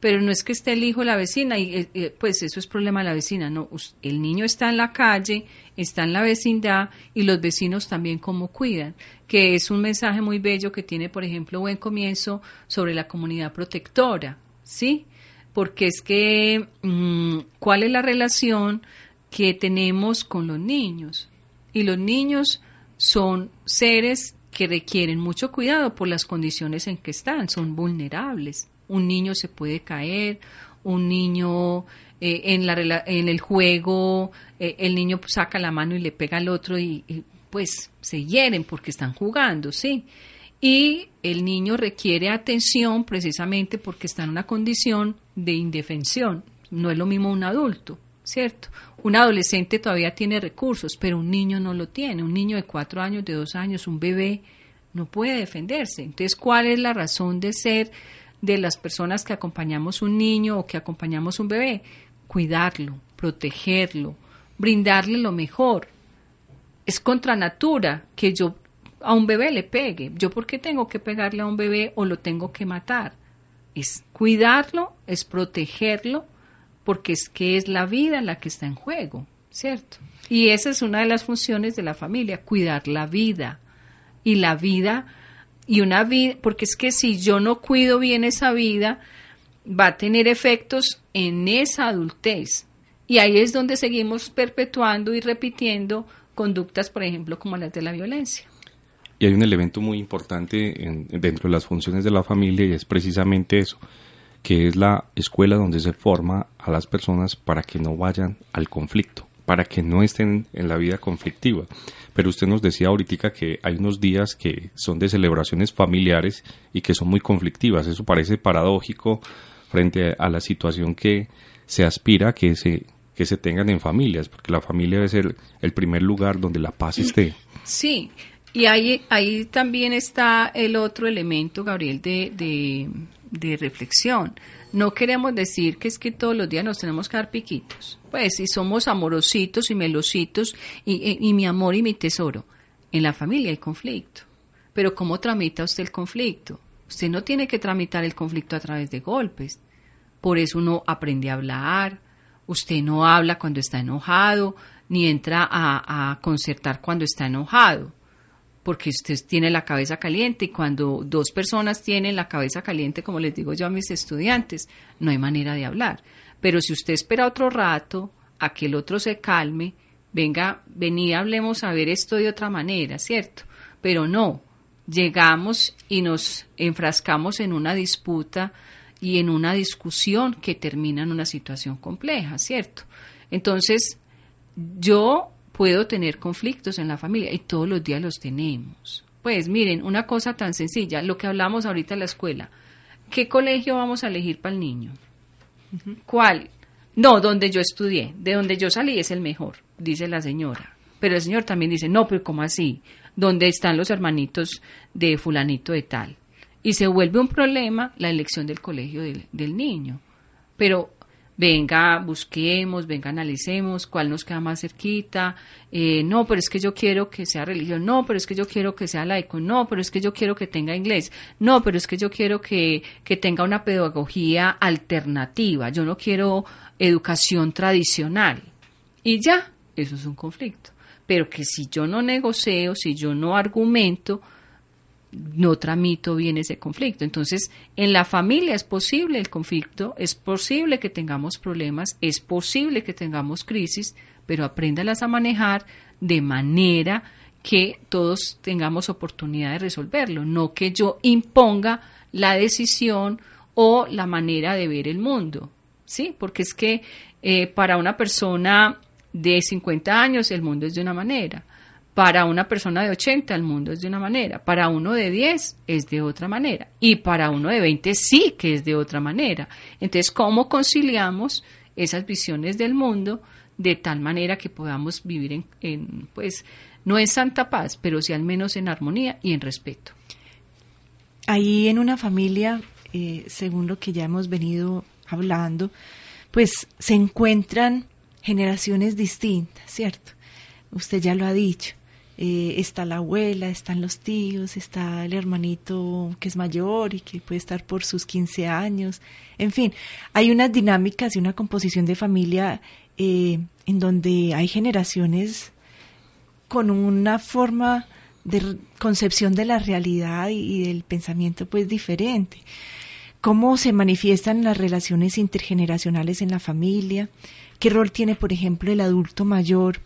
D: Pero no es que esté el hijo de la vecina y eh, eh, pues eso es problema de la vecina, no, el niño está en la calle, está en la vecindad y los vecinos también como cuidan, que es un mensaje muy bello que tiene, por ejemplo, Buen Comienzo sobre la comunidad protectora, ¿sí? Porque es que, mm, ¿cuál es la relación que tenemos con los niños? Y los niños son seres que requieren mucho cuidado por las condiciones en que están, son vulnerables. Un niño se puede caer, un niño eh, en, la, en el juego, eh, el niño saca la mano y le pega al otro y, pues se hieren porque están jugando, ¿sí? Y el niño requiere atención precisamente porque está en una condición de indefensión. No es lo mismo un adulto, ¿cierto? Un adolescente todavía tiene recursos, pero un niño no lo tiene. Un niño de cuatro años, de dos años, un bebé, no puede defenderse. Entonces, ¿cuál es la razón de ser de las personas que acompañamos un niño o que acompañamos un bebé? Cuidarlo, protegerlo, brindarle lo mejor. Es contra natura que yo a un bebé le pegue. ¿Yo por qué tengo que pegarle a un bebé o lo tengo que matar? Es cuidarlo, es protegerlo, porque es que es la vida la que está en juego, ¿cierto? Y esa es una de las funciones de la familia, cuidar la vida. Y la vida, y una vida, porque es que si yo no cuido bien esa vida, va a tener efectos en esa adultez. Y ahí es donde seguimos perpetuando y repitiendo conductas, por ejemplo, como las de la violencia.
E: Y hay un elemento muy importante dentro de las funciones de la familia y es precisamente eso, que es la escuela donde se forma a las personas para que no vayan al conflicto, para que no estén en la vida conflictiva. Pero usted nos decía ahorita que hay unos días que son de celebraciones familiares y que son muy conflictivas. Eso parece paradójico frente a la situación que se aspira que se, que se tengan en familias, porque la familia debe ser el primer lugar donde la paz esté.
D: Sí, y ahí, ahí también está el otro elemento, Gabriel, de, de reflexión. No queremos decir que es que todos los días nos tenemos que dar piquitos. Pues si somos amorositos y melositos y, mi amor y mi tesoro, en la familia hay conflicto. Pero ¿cómo tramita usted el conflicto? Usted no tiene que tramitar el conflicto a través de golpes. Por eso uno aprende a hablar. Usted no habla cuando está enojado, ni entra a concertar cuando está enojado porque usted tiene la cabeza caliente y cuando dos personas tienen la cabeza caliente, como les digo yo a mis estudiantes, no hay manera de hablar. Pero si usted espera otro rato a que el otro se calme, venga, vení, hablemos a ver esto de otra manera, ¿cierto? Pero no, llegamos y nos enfrascamos en una disputa y en una discusión que termina en una situación compleja, ¿cierto? Entonces, yo puedo tener conflictos en la familia y todos los días los tenemos. Pues miren, una cosa tan sencilla, lo que hablamos ahorita en la escuela. ¿Qué colegio vamos a elegir para el niño? ¿Cuál? No, donde yo estudié, de donde yo salí es el mejor, dice la señora. Pero el señor también dice, no, pero ¿cómo así? ¿Dónde están los hermanitos de fulanito de tal? Y se vuelve un problema la elección del colegio del, del niño. Pero venga, busquemos, venga, analicemos cuál nos queda más cerquita, eh, no, pero es que yo quiero que sea religión, no, pero es que yo quiero que sea laico, no, pero es que yo quiero que tenga inglés, no, pero es que yo quiero que, que tenga una pedagogía alternativa, yo no quiero educación tradicional. Y ya, eso es un conflicto. Pero que si yo no negocio, si yo no argumento, no tramito bien ese conflicto. Entonces, en la familia es posible el conflicto, es posible que tengamos problemas, es posible que tengamos crisis, pero apréndalas a manejar de manera que todos tengamos oportunidad de resolverlo, no que yo imponga la decisión o la manera de ver el mundo, ¿sí? Porque es que eh, para una persona de 50 años el mundo es de una manera, para una persona de 80 el mundo es de una manera, para uno de 10 es de otra manera y para uno de 20 sí que es de otra manera. Entonces, ¿cómo conciliamos esas visiones del mundo de tal manera que podamos vivir en, pues, no en santa paz, pero sí al menos en armonía y en respeto?
C: Ahí en una familia, eh, según lo que ya hemos venido hablando, pues se encuentran generaciones distintas, ¿cierto? Usted ya lo ha dicho eh, está la abuela, están los tíos, está el hermanito que es mayor y que puede estar por sus 15 años. En fin, hay unas dinámicas y una composición de familia eh, en donde hay generaciones con una forma de concepción de la realidad y, del pensamiento pues diferente. ¿Cómo se manifiestan las relaciones intergeneracionales en la familia? ¿Qué rol tiene, por ejemplo, el adulto mayor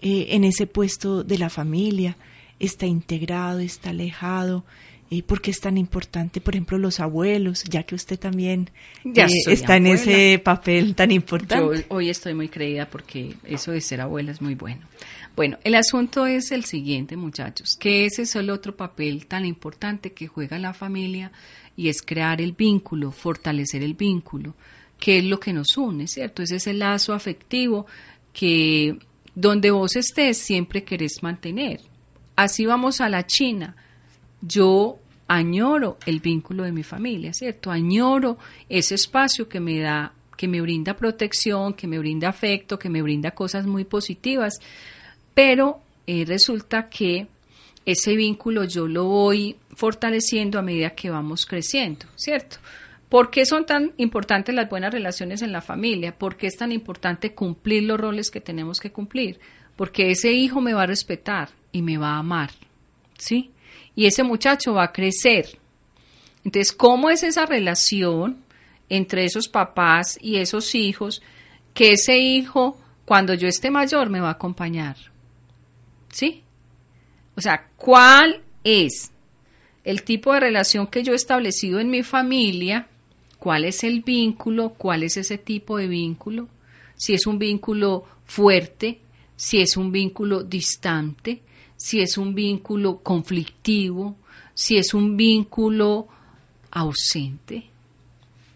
C: eh, en ese puesto de la familia? ¿Está integrado? ¿Está alejado? ¿Y por qué es tan importante, por ejemplo, los abuelos, ya que usted también eh, está en ese papel tan importante?
D: Yo hoy estoy muy creída porque eso de ser abuela es muy bueno. Bueno, el asunto es el siguiente, muchachos, que ese es el otro papel tan importante que juega la familia y es crear el vínculo, fortalecer el vínculo, que es lo que nos une, ¿cierto? Ese es el lazo afectivo que donde vos estés siempre querés mantener. Así vamos a la China yo añoro el vínculo de mi familia, ¿cierto? Añoro ese espacio que me da, que me brinda protección, que me brinda afecto, que me brinda cosas muy positivas, pero eh, resulta que ese vínculo yo lo voy fortaleciendo a medida que vamos creciendo, ¿cierto? ¿Por qué son tan importantes las buenas relaciones en la familia? ¿Por qué es tan importante cumplir los roles que tenemos que cumplir? Porque ese hijo me va a respetar y me va a amar, ¿sí? y ese muchacho va a crecer. Entonces, ¿cómo es esa relación entre esos papás y esos hijos que ese hijo, cuando yo esté mayor, me va a acompañar? ¿Sí? O sea, ¿cuál es el tipo de relación que yo he establecido en mi familia? ¿Cuál es el vínculo? ¿Cuál es ese tipo de vínculo? Si es un vínculo fuerte, si es un vínculo distante, si es un vínculo conflictivo, si es un vínculo ausente.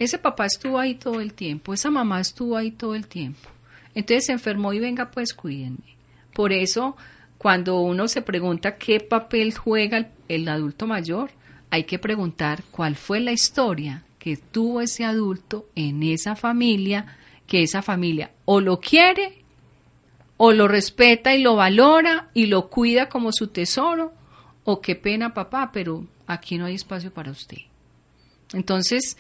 D: Ese papá estuvo ahí todo el tiempo, esa mamá estuvo ahí todo el tiempo. Entonces se enfermó y venga, pues cuídenme. Por eso, cuando uno se pregunta qué papel juega el, el adulto mayor, hay que preguntar cuál fue la historia que tuvo ese adulto en esa familia, que esa familia o lo quiere o lo respeta y lo valora y lo cuida como su tesoro, o qué pena papá, pero aquí no hay espacio para usted. Entonces,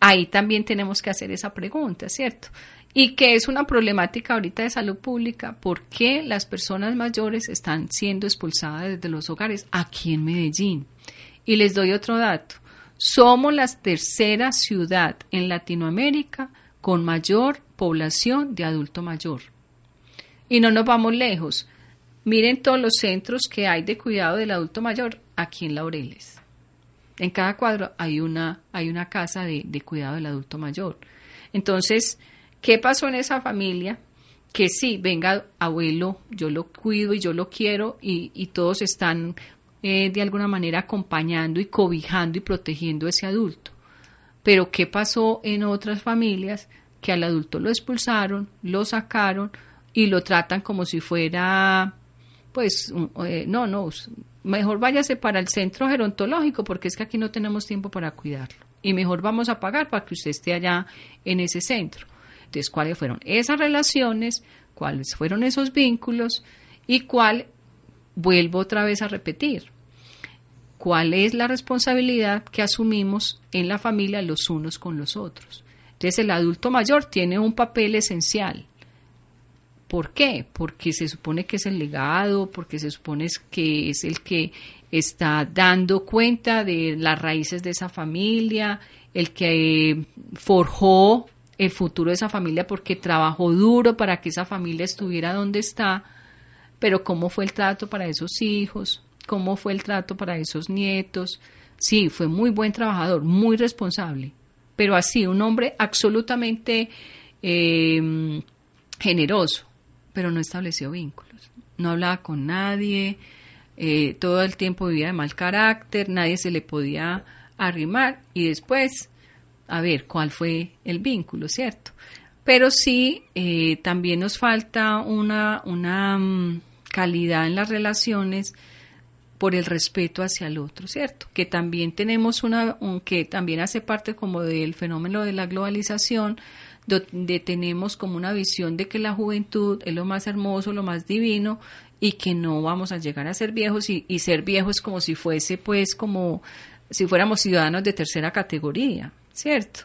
D: ahí también tenemos que hacer esa pregunta, ¿cierto? Y que es una problemática ahorita de salud pública, ¿por qué las personas mayores están siendo expulsadas desde los hogares aquí en Medellín? Y les doy otro dato. Somos la tercera ciudad en Latinoamérica con mayor población de adulto mayor. Y no nos vamos lejos. Miren todos los centros que hay de cuidado del adulto mayor aquí en Laureles. En cada cuadro hay una, hay una casa de, cuidado del adulto mayor. Entonces, ¿qué pasó en esa familia? Que sí, venga abuelo, yo lo cuido y yo lo quiero y, y todos están eh, de alguna manera acompañando y cobijando y protegiendo a ese adulto. Pero ¿qué pasó en otras familias? Que al adulto lo expulsaron, lo sacaron, y lo tratan como si fuera, pues, eh, no, no, mejor váyase para el centro gerontológico porque es que aquí no tenemos tiempo para cuidarlo. Y mejor vamos a pagar para que usted esté allá en ese centro. Entonces, ¿cuáles fueron esas relaciones? ¿Cuáles fueron esos vínculos? Y cuál, vuelvo otra vez a repetir, cuál es la responsabilidad que asumimos en la familia los unos con los otros. Entonces, el adulto mayor tiene un papel esencial ¿Por qué? Porque se supone que es el legado, porque se supone que es el que está dando cuenta de las raíces de esa familia, el que eh, forjó el futuro de esa familia porque trabajó duro para que esa familia estuviera donde está, pero cómo fue el trato para esos hijos, cómo fue el trato para esos nietos. Sí, fue muy buen trabajador, muy responsable, pero así, un hombre absolutamente eh, generoso, pero no estableció vínculos. No hablaba con nadie, eh, todo el tiempo vivía de mal carácter, nadie se le podía arrimar y después, a ver, ¿cuál fue el vínculo, cierto? Pero sí, eh, también nos falta una, una mm, calidad en las relaciones por el respeto hacia el otro, ¿cierto? Que también tenemos una, que también hace parte como del fenómeno de la globalización, donde tenemos como una visión de que la juventud es lo más hermoso, lo más divino, y que no vamos a llegar a ser viejos y, y ser viejos como si fuese pues como si fuéramos ciudadanos de tercera categoría, ¿cierto?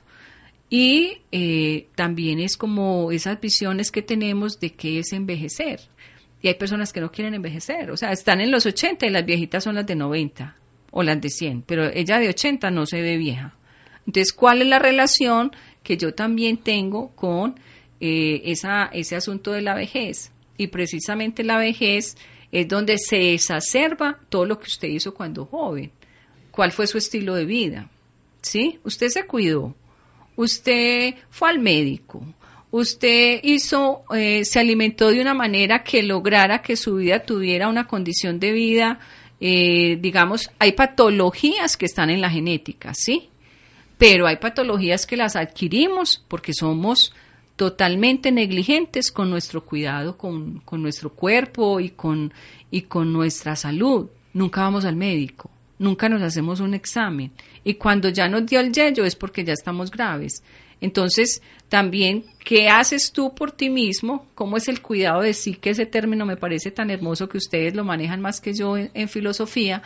D: Y eh, también es como esas visiones que tenemos de qué es envejecer. Y hay personas que no quieren envejecer, o sea, están en los 80 y las viejitas son las de 90 o las de 100, pero ella de 80 no se ve vieja. Entonces, ¿cuál es la relación que yo también tengo con eh, esa, ese asunto de la vejez? Y precisamente la vejez es donde se exacerba todo lo que usted hizo cuando joven. ¿Cuál fue su estilo de vida? ¿Sí? Usted se cuidó, usted fue al médico, usted hizo, eh, se alimentó de una manera que lograra que su vida tuviera una condición de vida, eh, digamos, hay patologías que están en la genética, ¿sí? Pero hay patologías que las adquirimos porque somos totalmente negligentes con nuestro cuidado, con, con nuestro cuerpo y con, y con nuestra salud. Nunca vamos al médico nunca nos hacemos un examen. Y cuando ya nos dio el yello es porque ya estamos graves. Entonces, también, ¿qué haces tú por ti mismo? ¿Cómo es el cuidado de sí? Que ese término me parece tan hermoso que ustedes lo manejan más que yo en, filosofía,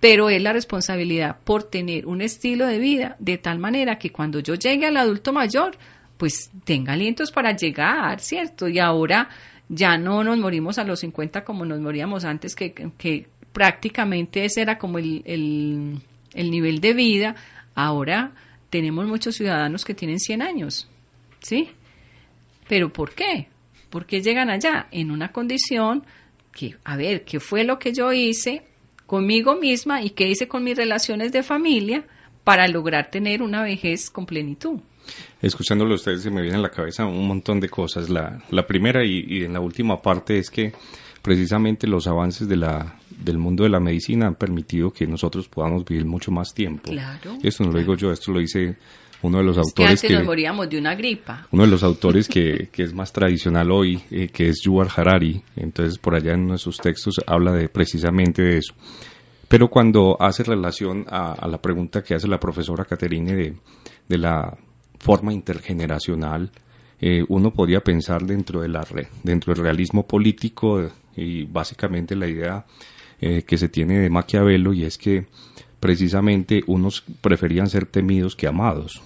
D: pero es la responsabilidad por tener un estilo de vida de tal manera que cuando yo llegue al adulto mayor, pues tenga alientos para llegar, ¿cierto? Y ahora ya no nos morimos a los 50 como nos moríamos antes, que, que prácticamente ese era como el, el, nivel de vida. Ahora tenemos muchos ciudadanos que tienen 100 años, ¿sí? Pero ¿por qué? ¿Por qué llegan allá? En una condición que, a ver, ¿qué fue lo que yo hice conmigo misma y qué hice con mis relaciones de familia para lograr tener una vejez con plenitud?
E: Escuchándolo a ustedes se me viene a la cabeza un montón de cosas. La, la primera y, y en la última parte es que precisamente los avances de la, del mundo de la medicina han permitido que nosotros podamos vivir mucho más tiempo. Claro. Esto no lo digo yo, esto lo dice uno de los autores
D: que, antes nos moríamos de una gripa.
E: Uno de los autores que, *laughs* que es más tradicional hoy, eh, que es Yuval Harari. Entonces, por allá en uno de sus textos habla de precisamente de eso. Pero cuando hace relación a, la pregunta que hace la profesora Caterine de, de la forma intergeneracional, eh, uno podría pensar dentro de la dentro del realismo político y básicamente la idea eh, que se tiene de Maquiavelo y es que precisamente unos preferían ser temidos que amados.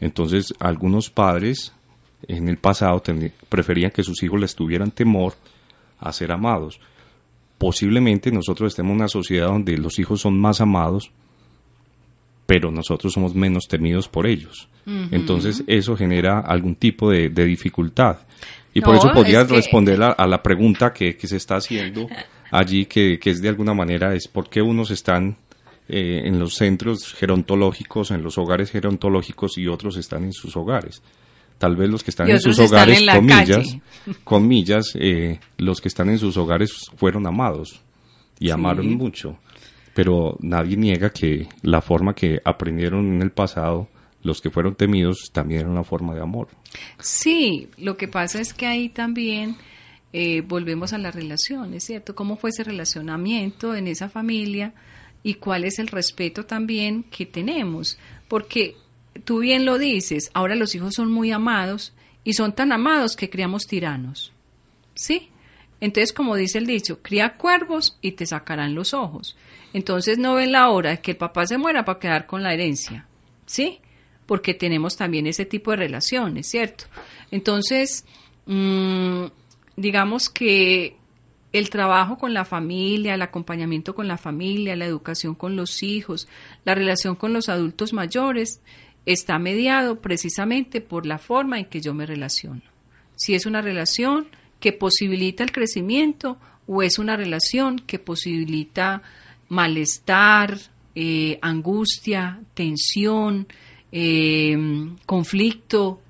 E: Entonces algunos padres en el pasado preferían que sus hijos les tuvieran temor a ser amados. Posiblemente nosotros estemos en una sociedad donde los hijos son más amados, pero nosotros somos menos temidos por ellos. Entonces eso genera algún tipo de dificultad. Y por eso podría responder a, la pregunta que, se está haciendo allí, que, es de alguna manera, es por qué unos están eh, en los centros gerontológicos, en los hogares gerontológicos y otros están en sus hogares. Tal vez los que están en sus hogares, comillas, *laughs* comillas, eh, los que están en sus hogares fueron amados y amaron mucho. Pero nadie niega que la forma que aprendieron en el pasado los que fueron temidos también era una forma de amor.
D: Sí, lo que pasa es que ahí también eh, volvemos a las relaciones, ¿cierto? ¿Cómo fue ese relacionamiento en esa familia y cuál es el respeto también que tenemos? Porque tú bien lo dices, ahora los hijos son muy amados y son tan amados que criamos tiranos, ¿sí? Entonces, como dice el dicho, cría cuervos y te sacarán los ojos. Entonces no ven la hora de que el papá se muera para quedar con la herencia, ¿sí? porque tenemos también ese tipo de relaciones, ¿cierto? Entonces, mm, digamos que el trabajo con la familia, el acompañamiento con la familia, la educación con los hijos, la relación con los adultos mayores, está mediado precisamente por la forma en que yo me relaciono. Si es una relación que posibilita el crecimiento o es una relación que posibilita malestar, eh, angustia, tensión, eh, conflicto.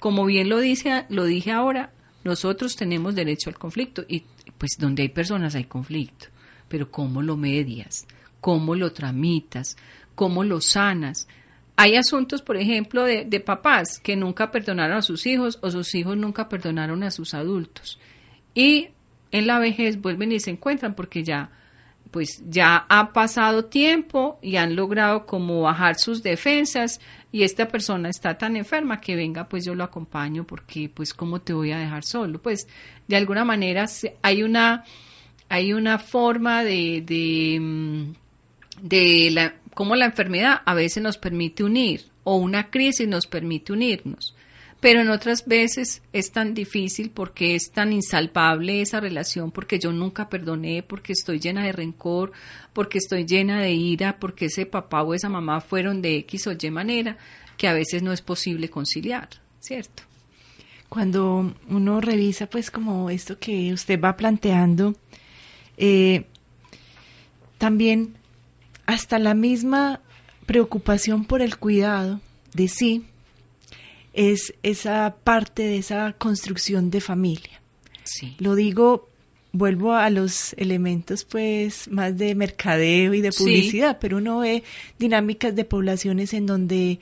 D: Como bien lo dice, lo dije ahora, nosotros tenemos derecho al conflicto y pues donde hay personas hay conflicto, pero ¿cómo lo medias? ¿Cómo lo tramitas? ¿Cómo lo sanas? Hay asuntos, por ejemplo, de, papás que nunca perdonaron a sus hijos o sus hijos nunca perdonaron a sus adultos. Y en la vejez vuelven y se encuentran porque ya pues ya ha pasado tiempo y han logrado como bajar sus defensas y esta persona está tan enferma que venga, pues yo lo acompaño porque pues cómo te voy a dejar solo. Pues de alguna manera hay una, hay una forma de, de, mm, la, cómo la enfermedad a veces nos permite unir o una crisis nos permite unirnos pero en otras veces es tan difícil porque es tan insalvable esa relación, porque yo nunca perdoné, porque estoy llena de rencor, porque estoy llena de ira, porque ese papá o esa mamá fueron de X o Y manera, que a veces no es posible conciliar, ¿cierto?
C: Cuando uno revisa pues como esto que usted va planteando, eh, también hasta la misma preocupación por el cuidado de sí, es esa parte de esa construcción de familia.
D: Sí.
C: Lo digo, vuelvo a los elementos pues más de mercadeo y de publicidad, pero uno ve dinámicas de poblaciones en donde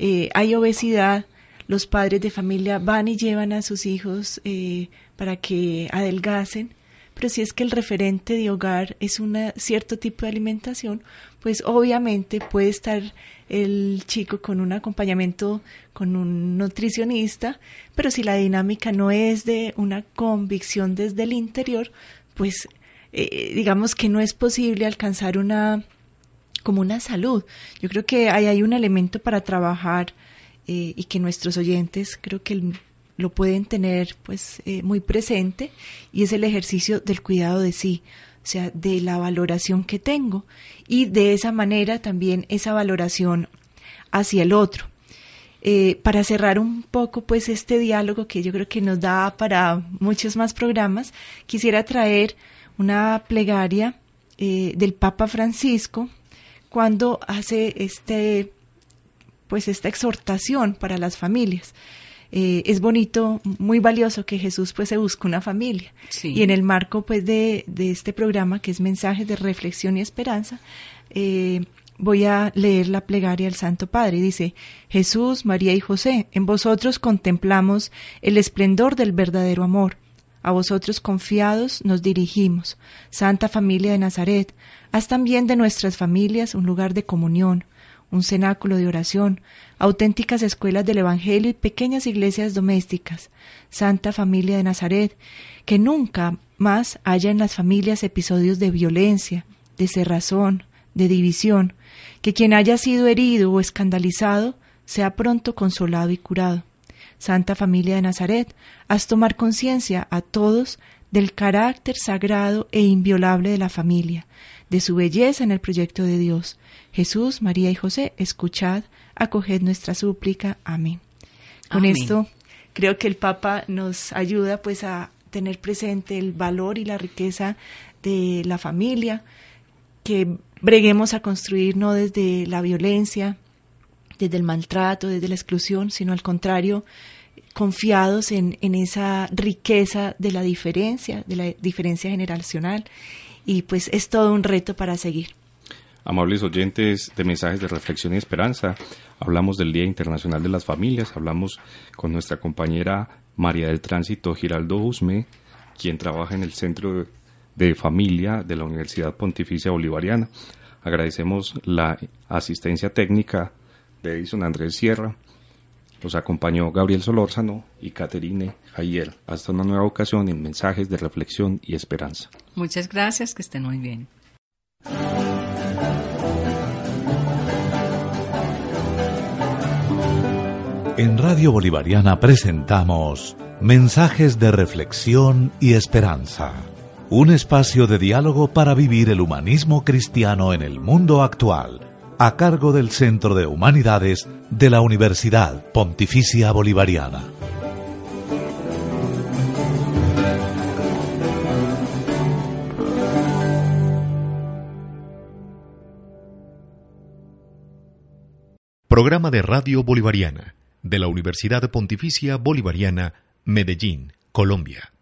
C: eh, hay obesidad, los padres de familia van y llevan a sus hijos eh, para que adelgacen, pero si es que el referente de hogar es un cierto tipo de alimentación, pues obviamente puede estar el chico con un acompañamiento con un nutricionista, pero si la dinámica no es de una convicción desde el interior, pues eh, digamos que no es posible alcanzar una como una salud. Yo creo que ahí hay un elemento para trabajar eh, y que nuestros oyentes creo que lo pueden tener pues eh, muy presente y es el ejercicio del cuidado de sí o sea, de la valoración que tengo y de esa manera también esa valoración hacia el otro. Eh, para cerrar un poco pues este diálogo que yo creo que nos da para muchos más programas, quisiera traer una plegaria eh, del Papa Francisco cuando hace este pues esta exhortación para las familias. Eh, es bonito, muy valioso que Jesús pues se busque una familia. Y en el marco pues de, de, este programa que es mensajes de reflexión y esperanza, eh, voy a leer la plegaria del Santo Padre. Dice, Jesús, María y José, en vosotros contemplamos el esplendor del verdadero amor. A vosotros confiados nos dirigimos. Santa Familia de Nazaret, haz también de nuestras familias un lugar de comunión, un cenáculo de oración, auténticas escuelas del Evangelio y pequeñas iglesias domésticas, Santa Familia de Nazaret, que nunca más haya en las familias episodios de violencia, de cerrazón, de división, que quien haya sido herido o escandalizado sea pronto consolado y curado. Santa Familia de Nazaret, haz tomar conciencia a todos del carácter sagrado e inviolable de la familia, de su belleza en el proyecto de Dios. Jesús, María y José, escuchad, acoged nuestra súplica. Amén. Con esto creo que el Papa nos ayuda pues a tener presente el valor y la riqueza de la familia, que breguemos a construir no desde la violencia, desde el maltrato, desde la exclusión, sino al contrario, confiados en, en esa riqueza de la diferencia, de la diferencia generacional y pues es todo un reto para seguir.
E: Amables oyentes de mensajes de reflexión y esperanza, hablamos del Día Internacional de las Familias, hablamos con nuestra compañera María del Tránsito Giraldo Usme, quien trabaja en el Centro de Familia de la Universidad Pontificia Bolivariana. Agradecemos la asistencia técnica de Edison Andrés Sierra. Los acompañó Gabriel Solórzano y Caterine Jayer. Hasta una nueva ocasión en mensajes de reflexión y esperanza.
D: Muchas gracias, que estén muy bien.
B: En Radio Bolivariana presentamos Mensajes de Reflexión y Esperanza, un espacio de diálogo para vivir el humanismo cristiano en el mundo actual, a cargo del Centro de Humanidades de la Universidad Pontificia Bolivariana.
A: Programa de Radio Bolivariana de la Universidad Pontificia Bolivariana, Medellín, Colombia.